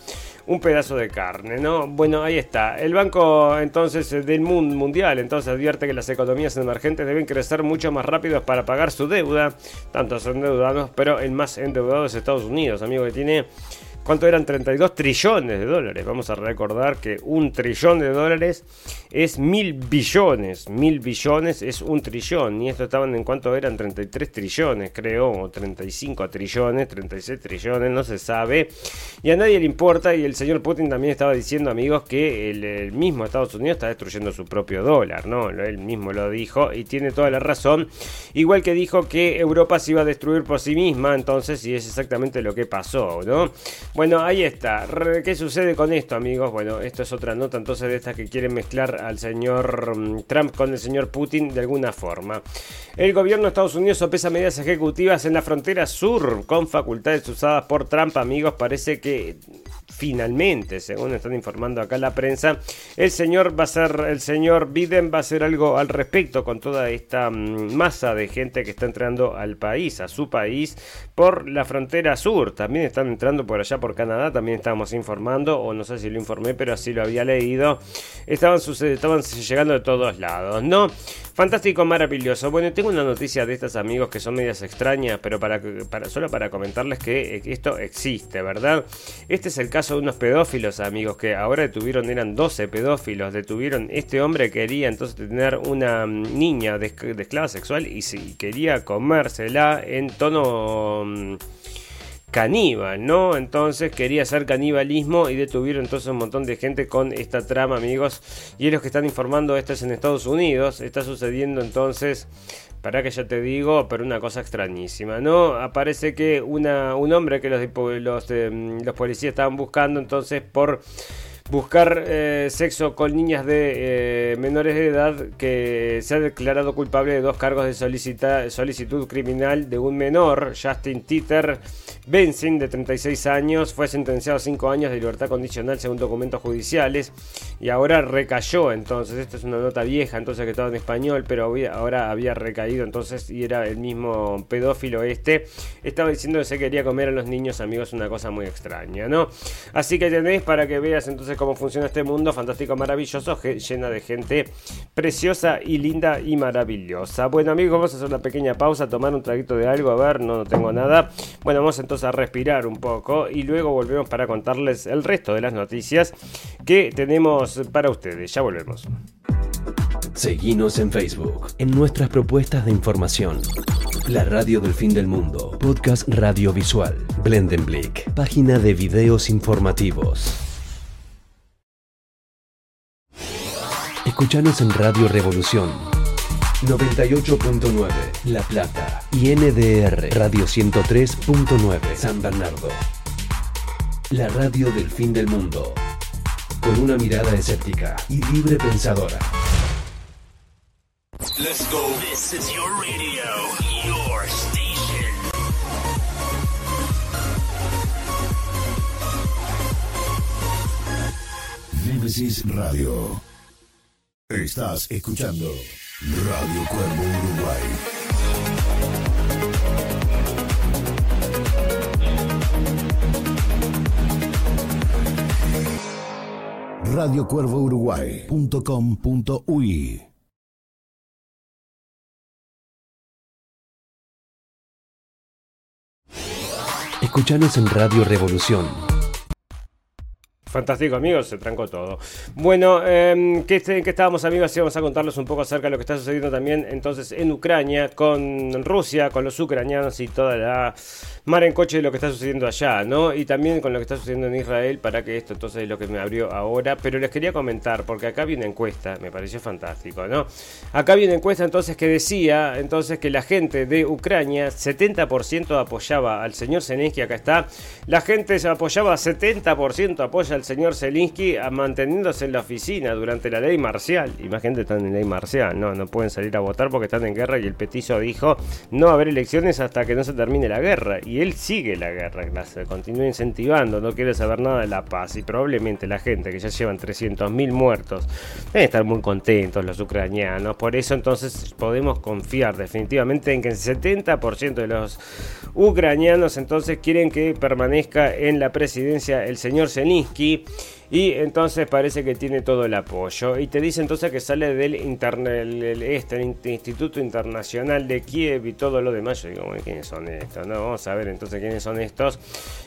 un pedazo de carne no bueno ahí está el banco entonces del mundo mundial entonces advierte que las economías emergentes deben crecer mucho más rápido para pagar su deuda tanto son endeudados pero el más endeudado es Estados Unidos amigo que tiene ¿Cuánto eran? 32 trillones de dólares. Vamos a recordar que un trillón de dólares es mil billones. Mil billones es un trillón. Y esto estaban en cuánto eran 33 trillones, creo. O 35 trillones, 36 trillones, no se sabe. Y a nadie le importa. Y el señor Putin también estaba diciendo, amigos, que el, mismo Estados Unidos está destruyendo su propio dólar. ¿no? Él mismo lo dijo y tiene toda la razón. Igual que dijo que Europa se iba a destruir por sí misma. Entonces, y es exactamente lo que pasó, ¿no? Bueno, ahí está. ¿Qué sucede con esto, amigos? Bueno, esto es otra nota entonces de estas que quieren mezclar al señor mm, Trump con el señor Putin de alguna forma. El gobierno de Estados Unidos sopesa medidas ejecutivas en la frontera sur con facultades usadas por Trump, amigos. Parece que finalmente, según están informando acá la prensa, el señor va a ser, el señor Biden va a hacer algo al respecto con toda esta mm, masa de gente que está entrando al país, a su país, por la frontera sur. También están entrando por allá por Canadá, también estábamos informando, o no sé si lo informé, pero así lo había leído. Estaban, estaban llegando de todos lados, ¿no? Fantástico, maravilloso. Bueno, tengo una noticia de estas amigos que son medias extrañas, pero solo para comentarles que esto existe, ¿verdad? Este es el caso de unos pedófilos, amigos, que ahora detuvieron, eran 12 pedófilos, detuvieron, este hombre quería entonces tener una mm, niña de, esclava sexual y si quería comérsela en tono... Caníbal, ¿no? Entonces quería hacer canibalismo y detuvieron entonces un montón de gente con esta trama, amigos. Y es los que están informando, esto es en Estados Unidos, está sucediendo entonces, para que ya te digo, pero una cosa extrañísima, ¿no? Aparece que una, un hombre que los, los, mm, los policías estaban buscando entonces por buscar eh, sexo con niñas de eh, menores de edad que se ha declarado culpable de dos cargos de solicitud criminal de un menor, Justin Titter Benzin, de 36 años, fue sentenciado a 5 años de libertad condicional según documentos judiciales y ahora recayó entonces, esta es una nota vieja entonces que estaba en español, pero ahora había recaído entonces y era el mismo pedófilo este, estaba diciendo que se quería comer a los niños amigos, una cosa muy extraña, ¿no? Así que tenéis para que veas entonces cómo funciona este mundo fantástico, maravilloso, llena de gente preciosa y linda y maravillosa. Bueno amigos, vamos a hacer una pequeña pausa, tomar un traguito de algo, a ver, no, no tengo nada. Bueno, vamos entonces a respirar un poco y luego volvemos para contarles el resto de las noticias que tenemos para ustedes. Ya volvemos. Seguimos en Facebook, en nuestras propuestas de información. La radio del fin del mundo, podcast radiovisual, Blendenblick, página de videos informativos. Escuchanos en Radio Revolución 98.9 La Plata y NDR Radio 103.9 San Bernardo. La radio del fin del mundo. Con una mirada escéptica y libre pensadora. Let's go. This is your radio, your station. Nemesis Radio. Estás escuchando Radio Cuervo Uruguay. radiocuervouruguay.com.uy Escuchanos en Radio Revolución Fantástico, amigos, se trancó todo. Bueno, eh, ¿qué, estábamos, amigos? Y vamos a contarles un poco acerca de lo que está sucediendo también entonces en Ucrania, con Rusia, con los ucranianos y toda la mar en coche de lo que está sucediendo allá, ¿no? Y también con lo que está sucediendo en Israel, para que esto entonces es lo que me abrió ahora. Pero les quería comentar, porque acá viene encuesta, me pareció fantástico, ¿no? Acá viene encuesta entonces que decía entonces que la gente de Ucrania, 70% apoyaba al señor Zelensky, acá está. La gente se apoyaba, 70% apoya al señor Zelinsky manteniéndose en la oficina durante la ley marcial. Imagínate, están en ley marcial, no, no pueden salir a votar porque están en guerra y el petizo dijo no haber elecciones hasta que no se termine la guerra. Él sigue la guerra, clase, continúa incentivando, no quiere saber nada de la paz. Y probablemente la gente que ya llevan 300.000 muertos deben estar muy contentos los ucranianos. Por eso entonces podemos confiar definitivamente en que el 70% de los ucranianos entonces quieren que permanezca en la presidencia el señor Zelensky y entonces parece que tiene todo el apoyo. Y te dice entonces que sale del este, Instituto Internacional de Kiev y todo lo demás. Yo digo, ¿quiénes son estos? No, vamos a ver entonces quiénes son estos.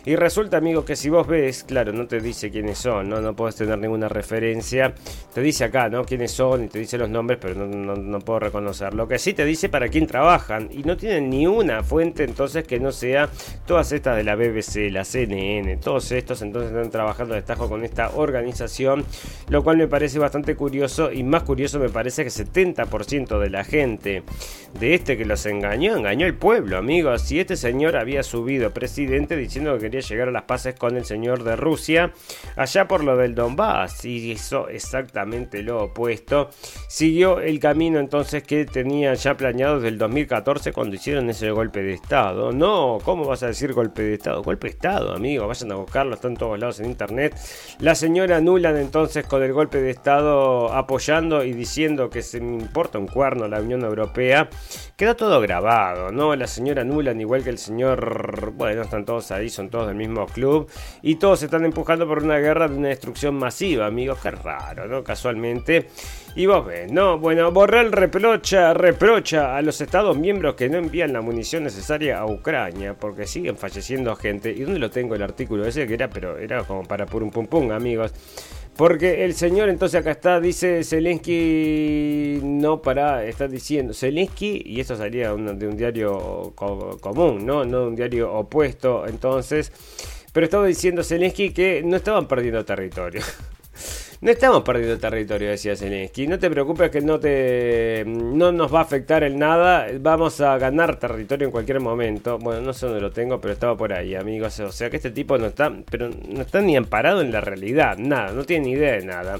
Y resulta, amigo, que si vos ves, claro, no te dice quiénes son, no, no puedes tener ninguna referencia. Te dice acá, ¿no? Quiénes son y te dice los nombres, pero no, no puedo reconocer. Lo que sí te dice para quién trabajan. Y no tienen ni una fuente entonces que no sea todas estas de la BBC, la CNN, todos estos entonces están trabajando de estajo con esta organización, lo cual me parece bastante curioso y más curioso me parece que 70% de la gente de este que los engañó, engañó el pueblo, amigos. Si este señor había subido presidente diciendo que quería llegar a las paces con el señor de Rusia, allá por lo del Donbass, y hizo exactamente lo opuesto. Siguió el camino entonces que tenía ya planeado desde el 2014 cuando hicieron ese golpe de Estado. No, ¿cómo vas a decir golpe de Estado? Golpe de Estado, amigos, vayan a buscarlo, están todos lados en internet. La señora Nuland entonces con el golpe de Estado apoyando y diciendo que se me importa un cuerno la Unión Europea. Quedó todo grabado, ¿no? La señora Nuland igual que el señor... Bueno, están todos ahí, son todos del mismo club. Y todos se están empujando por una guerra de una destrucción masiva, amigos. Qué raro, ¿no? Casualmente. Y vos ves, ¿no? Bueno, Borrell reprocha, reprocha a los estados miembros que no envían la munición necesaria a Ucrania porque siguen falleciendo gente. ¿Y dónde lo tengo el artículo ese? Que era, pero era como para pum pum pum, amigos. Porque el señor, entonces acá está, dice Zelensky, no para, está diciendo Zelensky, y esto salía de un diario común, ¿no? No de un diario opuesto, entonces. Pero estaba diciendo Zelensky que no estaban perdiendo territorio. No estamos perdiendo territorio, decía Zelensky. No te preocupes que no, te, no nos va a afectar el nada. Vamos a ganar territorio en cualquier momento. Bueno, no sé dónde lo tengo, pero estaba por ahí, amigos. O sea que este tipo no está, pero no está ni amparado en la realidad. Nada, no tiene ni idea de nada.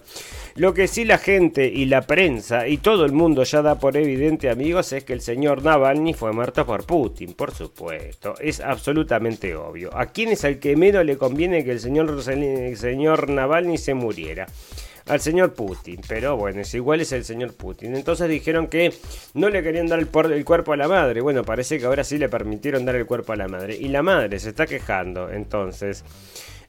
Lo que sí la gente y la prensa y todo el mundo ya da por evidente, amigos, es que el señor Navalny fue muerto por Putin, por supuesto. Es absolutamente obvio. ¿A quién es al que menos le conviene que el señor, el señor Navalny se muriera? Al señor Putin. Pero bueno, es igual es el señor Putin. Entonces dijeron que no le querían dar el, el, cuerpo a la madre. Bueno, parece que ahora sí le permitieron dar el cuerpo a la madre. Y la madre se está quejando entonces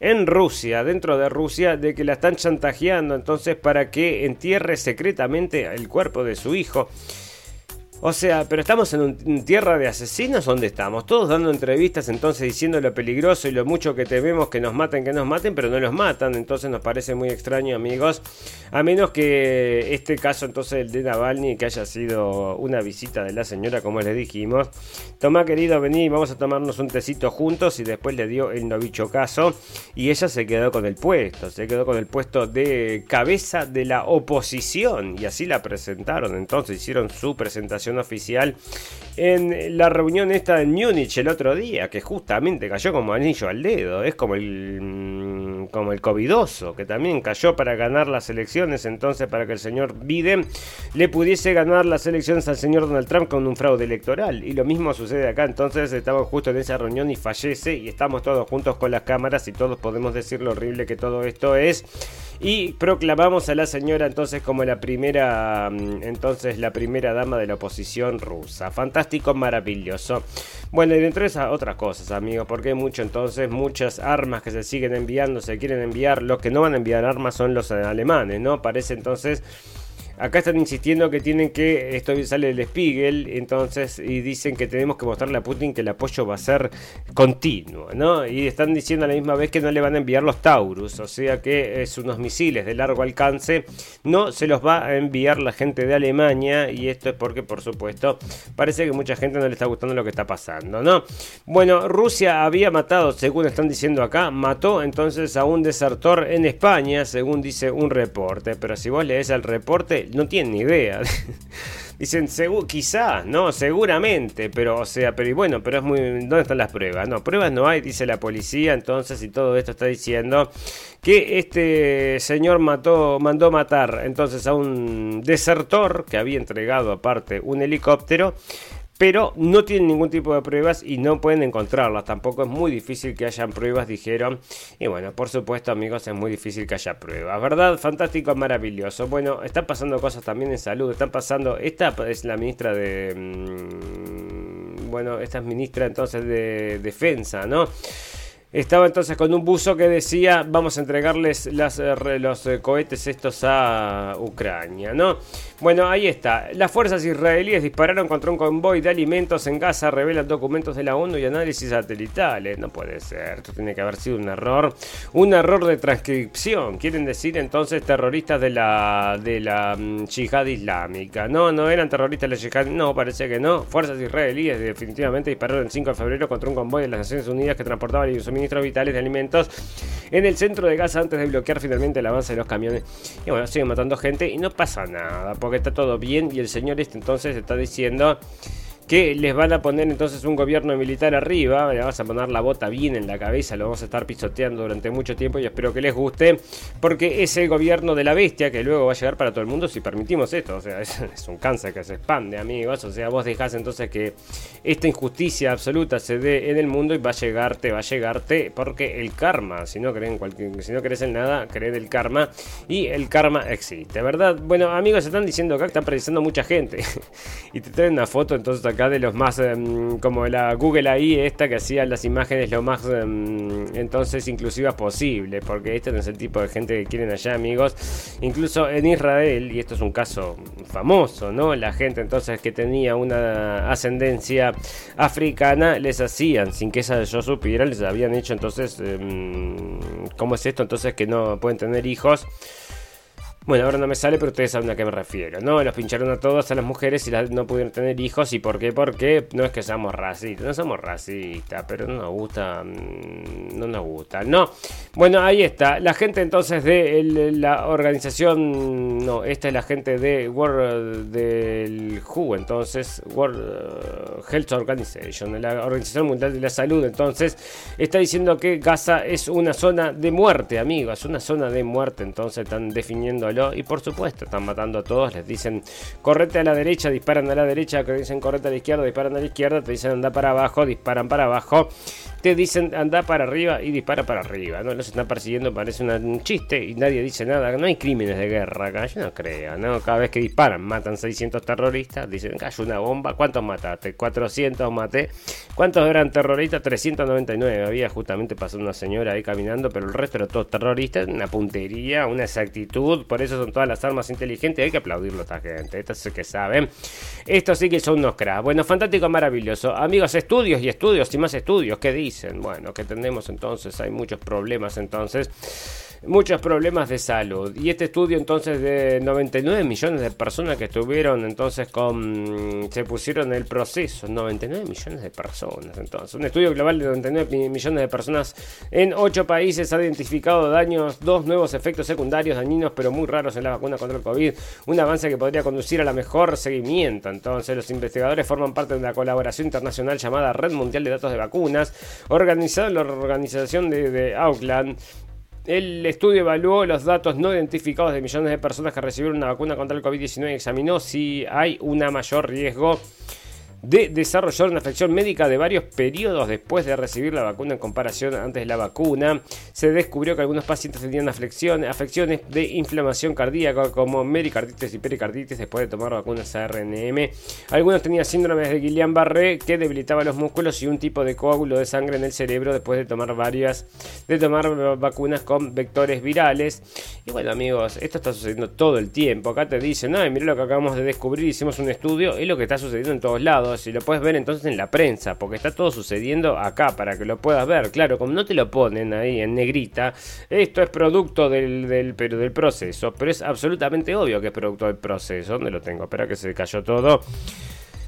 en Rusia, dentro de Rusia, de que la están chantajeando entonces para que entierre secretamente el cuerpo de su hijo. O sea, pero estamos en un tierra de asesinos, ¿dónde estamos? Todos dando entrevistas entonces diciendo lo peligroso y lo mucho que tememos que nos maten, que nos maten, pero no los matan, entonces nos parece muy extraño, amigos. A menos que este caso entonces el de Navalny, que haya sido una visita de la señora, como les dijimos. Tomá querido, vení, vamos a tomarnos un tecito juntos y después le dio el novicho caso y ella se quedó con el puesto, se quedó con el puesto de cabeza de la oposición y así la presentaron, entonces hicieron su presentación oficial en la reunión esta en Múnich el otro día, que justamente cayó como anillo al dedo. Es como el, mm, como el covidoso, que también cayó para ganar las elecciones, entonces para que el señor Biden le pudiese ganar las elecciones al señor Donald Trump con un fraude electoral. Y lo mismo sucede acá, entonces estamos justo en esa reunión y fallece y estamos todos juntos con las cámaras y todos podemos decir lo horrible que todo esto es y proclamamos a la señora entonces como la primera mm, entonces la primera dama de la oposición rusa. Fantástico, maravilloso. Bueno, y dentro de esas otras cosas, amigos, porque hay mucho entonces, muchas armas que se siguen enviando, se quieren enviar. Los que no van a enviar armas son los alemanes, ¿no? Parece entonces Acá están insistiendo que tienen que, esto sale del Spiegel, entonces, y dicen que tenemos que mostrarle a Putin que el apoyo va a ser continuo, ¿no? Y están diciendo a la misma vez que no le van a enviar los Taurus, o sea que es unos misiles de largo alcance, no se los va a enviar la gente de Alemania, y esto es porque, por supuesto, parece que mucha gente no le está gustando lo que está pasando, ¿no? Bueno, Rusia había matado, según están diciendo acá, mató entonces a un desertor en España, según dice un reporte, pero si vos lees el reporte, no tienen ni idea. Dicen, quizá, no, seguramente, pero, o sea, pero bueno, pero es muy. ¿Dónde están las pruebas? No, pruebas no hay, dice la policía, entonces, y todo esto está diciendo que este señor mató, mandó matar entonces a un desertor que había entregado aparte un helicóptero pero no tienen ningún tipo de pruebas y no pueden encontrarlas. Tampoco es muy difícil que hayan pruebas, dijeron. Y bueno, por supuesto, amigos, es muy difícil que haya pruebas. ¿Verdad? Fantástico, maravilloso. Bueno, están pasando cosas también en salud. Están pasando. Esta es la ministra de. Mm, bueno, esta es ministra entonces de Defensa, ¿no? Estaba entonces con un buzo que decía vamos a entregarles eh, los eh, cohetes estos a Ucrania, ¿no? Bueno, ahí está. Las fuerzas israelíes dispararon contra un convoy de alimentos en Gaza, revelan documentos de la ONU y análisis satelitales. No puede ser, esto tiene que haber sido un error. Un error de transcripción. Quieren decir entonces terroristas de la, de la mm, yihad islámica. No, no eran terroristas de la yihad, no, parece que no. Fuerzas israelíes definitivamente dispararon el 5 de febrero contra un convoy de las Naciones Unidas que transportaba el suministros vitales de alimentos en el centro de Gaza antes de bloquear finalmente el avance de los camiones. Y bueno, siguen matando gente y no pasa nada, porque está todo bien y el señor este entonces está diciendo que les van a poner entonces un gobierno militar arriba, le vamos a poner la bota bien en la cabeza, lo vamos a estar pisoteando durante mucho tiempo y espero que les guste, porque es el gobierno de la bestia que luego va a llegar para todo el mundo si permitimos esto, o sea, es, un cáncer que se expande, amigos, o sea, vos dejás entonces que esta injusticia absoluta se dé en el mundo y va a llegarte, va a llegarte, porque el karma, si no creen cualquier, si no crees en nada, creen el karma y el karma existe, ¿verdad? Bueno, amigos, están diciendo acá que están precisando mucha gente y te traen una foto entonces acá de los más, em, como la Google ahí, esta que hacía las imágenes lo más em, entonces inclusivas posible, porque este no es el tipo de gente que quieren allá, amigos. Incluso en Israel, y esto es un caso famoso, ¿no? La gente entonces que tenía una ascendencia africana, les hacían, sin que esa yo supiera, les habían hecho entonces, em, ¿cómo es esto? Entonces que no pueden tener hijos. Bueno, ahora no me sale, pero ustedes saben a qué me refiero, ¿no? Los pincharon a todos, a las mujeres y no pudieron tener hijos. ¿Y por qué? Porque no es que seamos racistas, no somos racistas, pero no nos gusta, mm, no nos gusta, ¿no? Bueno, ahí está. La gente entonces de la organización, no, esta es la gente de World, del WHO, entonces, World Health Organization, la Organización Mundial de la Salud, entonces, está diciendo que Gaza es una zona de muerte, amigos, una zona de muerte, entonces están y por supuesto, están matando a todos. Les dicen correte a la derecha, disparan a la derecha. Que dicen correte a la izquierda, disparan a la izquierda. Te dicen anda para abajo, disparan para abajo te dicen anda para arriba y dispara para arriba, ¿no? Los están persiguiendo, parece un chiste y nadie dice nada. No hay crímenes de guerra acá, yo no creo, ¿no? Cada vez que disparan, matan 600 terroristas, dicen cayó una bomba, ¿cuántos mataste? 400 maté. ¿Cuántos eran terroristas? 399. Había justamente pasado una señora ahí caminando, pero el resto eran todos terroristas, una puntería, una exactitud, por eso son todas las armas inteligentes, hay que aplaudirlo a esta gente, estos sí que saben. Estos sí que son unos cracks. Bueno, fantástico, maravilloso. Amigos, estudios y estudios y más estudios, ¿qué dicen? bueno, que tenemos entonces, hay muchos problemas entonces muchos problemas de salud. Y este estudio entonces de 99 millones de personas que estuvieron entonces con... se pusieron en el proceso. 99 millones de personas entonces. Un estudio global de 99 millones de personas en 8 países ha identificado daños, dos nuevos efectos secundarios dañinos pero muy raros en la vacuna contra el COVID. Un avance que podría conducir a la mejor seguimiento. Entonces los investigadores forman parte de una colaboración internacional llamada Red Mundial de Datos de Vacunas, organizada en la organización de Auckland el estudio evaluó los datos no identificados de millones de personas que recibieron una vacuna contra el COVID-19 y examinó si hay un mayor riesgo de desarrollar una afección médica de varios periodos después de recibir la vacuna en comparación antes de la vacuna. Se descubrió que algunos pacientes tenían afecciones de inflamación cardíaca como mericarditis y pericarditis después de tomar vacunas ARNM. Algunos tenían síndromes de Guillain-Barré que debilitaba los músculos y un tipo de coágulo de sangre en el cerebro después de tomar varias de tomar vacunas con vectores virales. Y bueno, amigos, esto está sucediendo todo el tiempo. Acá te dicen, "No, mira lo que acabamos de descubrir, hicimos un estudio", es lo que está sucediendo en todos lados y lo puedes ver entonces en la prensa, porque está todo sucediendo acá para que lo puedas ver. Claro, como no te lo ponen ahí en negrita, esto es producto del, del, del proceso, pero es absolutamente obvio que es producto del proceso. ¿Dónde lo tengo? Espera que se cayó todo.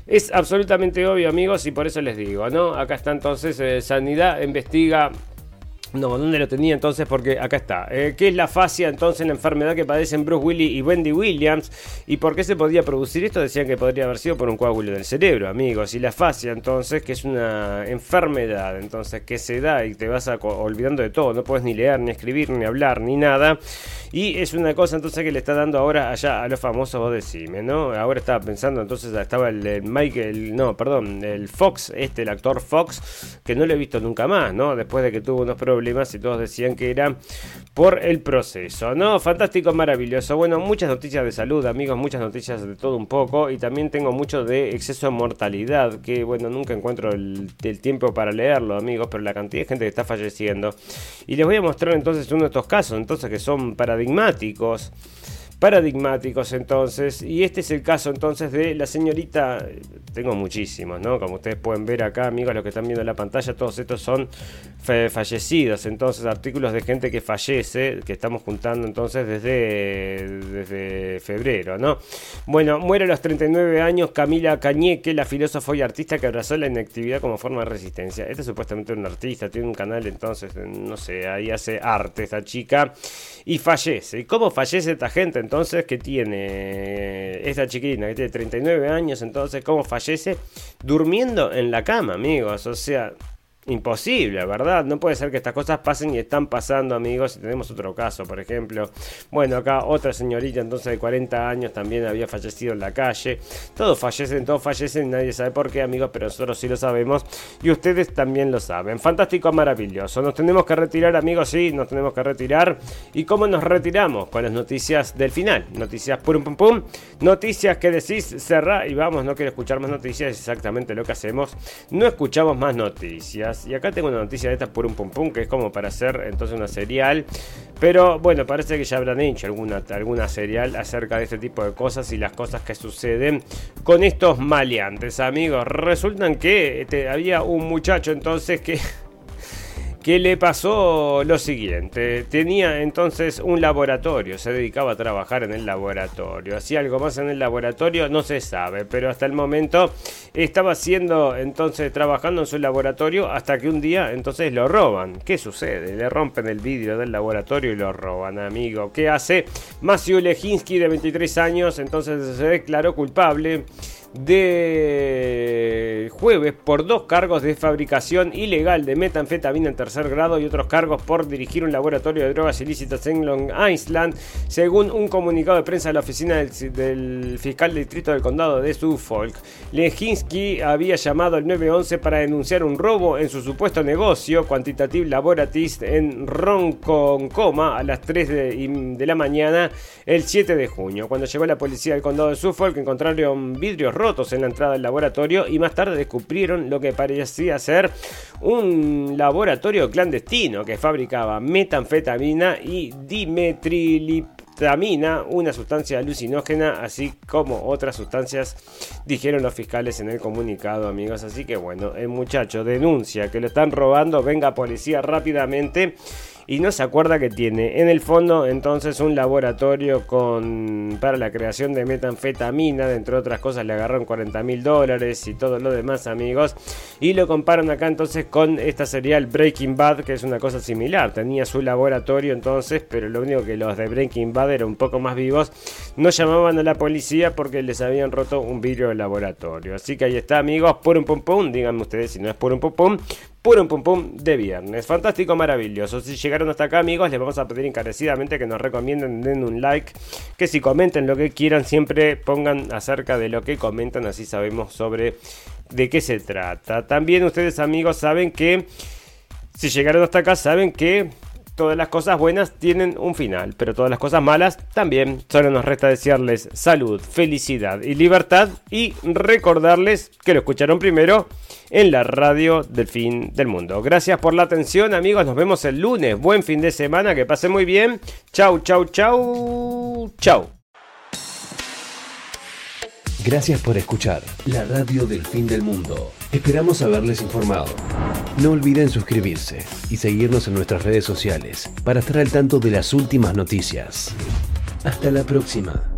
Es absolutamente obvio, amigos, y por eso les digo, ¿no? Acá está entonces eh, Sanidad investiga no, ¿dónde lo tenía entonces? Porque acá está. Eh, ¿Qué es la fascia entonces, la enfermedad que padecen Bruce Willis y Wendy Williams? ¿Y por qué se podía producir esto? Decían que podría haber sido por un coágulo del cerebro, amigos. Y la fascia entonces, que es una enfermedad, entonces, que se da y te vas olvidando de todo. No puedes ni leer, ni escribir, ni hablar, ni nada. Y es una cosa entonces que le está dando ahora allá a los famosos, vos decime, ¿no? Ahora estaba pensando, entonces estaba el, Michael, no, perdón, el Fox, este, el actor Fox, que no lo he visto nunca más, ¿no? Después de que tuvo unos problemas y todos decían que era por el proceso, ¿no? Fantástico, maravilloso. Bueno, muchas noticias de salud, amigos, muchas noticias de todo un poco y también tengo mucho de exceso de mortalidad, que bueno, nunca encuentro el, el tiempo para leerlo, amigos, pero la cantidad de gente que está falleciendo. Y les voy a mostrar entonces uno de estos casos, entonces que son para paradigmáticos paradigmáticos entonces. Y este es el caso entonces de la señorita, tengo muchísimos, ¿no? Como ustedes pueden ver acá, amigos, los que están viendo la pantalla, todos estos son fallecidos, entonces artículos de gente que fallece, que estamos juntando entonces desde, desde febrero, ¿no? Bueno, muere a los 39 años Camila Cañeque, la filósofa y artista que abrazó la inactividad como forma de resistencia. Esta es supuestamente un artista, tiene un canal entonces, no sé, ahí hace arte esta chica y fallece. ¿Y cómo fallece esta gente? Entonces que tiene esta chiquilina que tiene 39 años, entonces cómo fallece durmiendo en la cama, amigos. O sea, imposible, ¿verdad? No puede ser que estas cosas pasen y están pasando, amigos. Y tenemos otro caso, por ejemplo. Bueno, acá otra señorita entonces de 40 años también había fallecido en la calle. Todos fallecen, todos fallecen, nadie sabe por qué, amigos, pero nosotros sí lo sabemos y ustedes también lo saben. Fantástico, maravilloso. Nos tenemos que retirar, amigos, sí, nos tenemos que retirar. ¿Y cómo nos retiramos? Con las noticias del final. Noticias pum pum pum. Noticias que decís cerrar y vamos, no quiero escuchar más noticias, es exactamente lo que hacemos. No escuchamos más noticias. Y acá tengo una noticia de estas por un pum pum, que es como para hacer entonces una serial. Pero bueno, parece que ya habrán hecho alguna, alguna serial acerca de este tipo de cosas y las cosas que suceden con estos maleantes, amigos. Resultan que este, había un muchacho entonces que que le pasó lo siguiente. Tenía entonces un laboratorio, se dedicaba a trabajar en el laboratorio. Hacía algo más en el laboratorio, no se sabe, pero hasta el momento estaba haciendo entonces trabajando en su laboratorio hasta que un día entonces lo roban. ¿Qué sucede? Le rompen el vidrio del laboratorio y lo roban, amigo. ¿Qué hace? Matthew Lejinsky de 23 años entonces se declaró culpable de jueves por dos cargos de fabricación ilegal de metanfetamina en tercer grado y otros cargos por dirigir un laboratorio de drogas ilícitas en Long Island, según un comunicado de prensa de la oficina del, fiscal distrito del condado de Suffolk. Lejinsky había llamado al 911 para denunciar un robo en su supuesto negocio Quantitative Laboratories en Ronkonkoma a las 3 de, de la mañana el 7 de junio. Cuando llegó la policía del condado de Suffolk encontraron vidrios rotos en la entrada del laboratorio y más tarde descubrieron lo que parecía ser un laboratorio clandestino que fabricaba metanfetamina y dimetriliptamina, una sustancia alucinógena, así como otras sustancias, dijeron los fiscales en el comunicado, amigos. Así que bueno, el muchacho denuncia que lo están robando, venga policía rápidamente y no se acuerda que tiene. En el fondo entonces un laboratorio con para la creación de metanfetamina, dentro de otras cosas le agarraron 40 mil dólares y todo lo demás amigos. Y lo comparan acá entonces con esta serial Breaking Bad que es una cosa similar, tenía su laboratorio entonces pero lo único que los de Breaking Bad eran un poco más vivos, no llamaban a la policía porque les habían roto un vidrio del laboratorio, así que ahí está amigos, por un pum pum, díganme ustedes si no es por un pum pum, puro pum pum de viernes. Fantástico, maravilloso. Si llegaron hasta acá, amigos, les vamos a pedir encarecidamente que nos recomienden, den un like, que si comenten lo que quieran, siempre pongan acerca de lo que comentan, así sabemos sobre de qué se trata. También ustedes amigos saben que si llegaron hasta acá saben que todas las cosas buenas tienen un final, pero todas las cosas malas también. Solo nos resta desearles salud, felicidad y libertad y recordarles que lo escucharon primero en la radio del fin del mundo. Gracias por la atención amigos, nos vemos el lunes. Buen fin de semana, que pasen muy bien. Chau, chau, chau, chau. Gracias por escuchar la radio del fin del mundo. Esperamos haberles informado. No olviden suscribirse y seguirnos en nuestras redes sociales para estar al tanto de las últimas noticias. Hasta la próxima.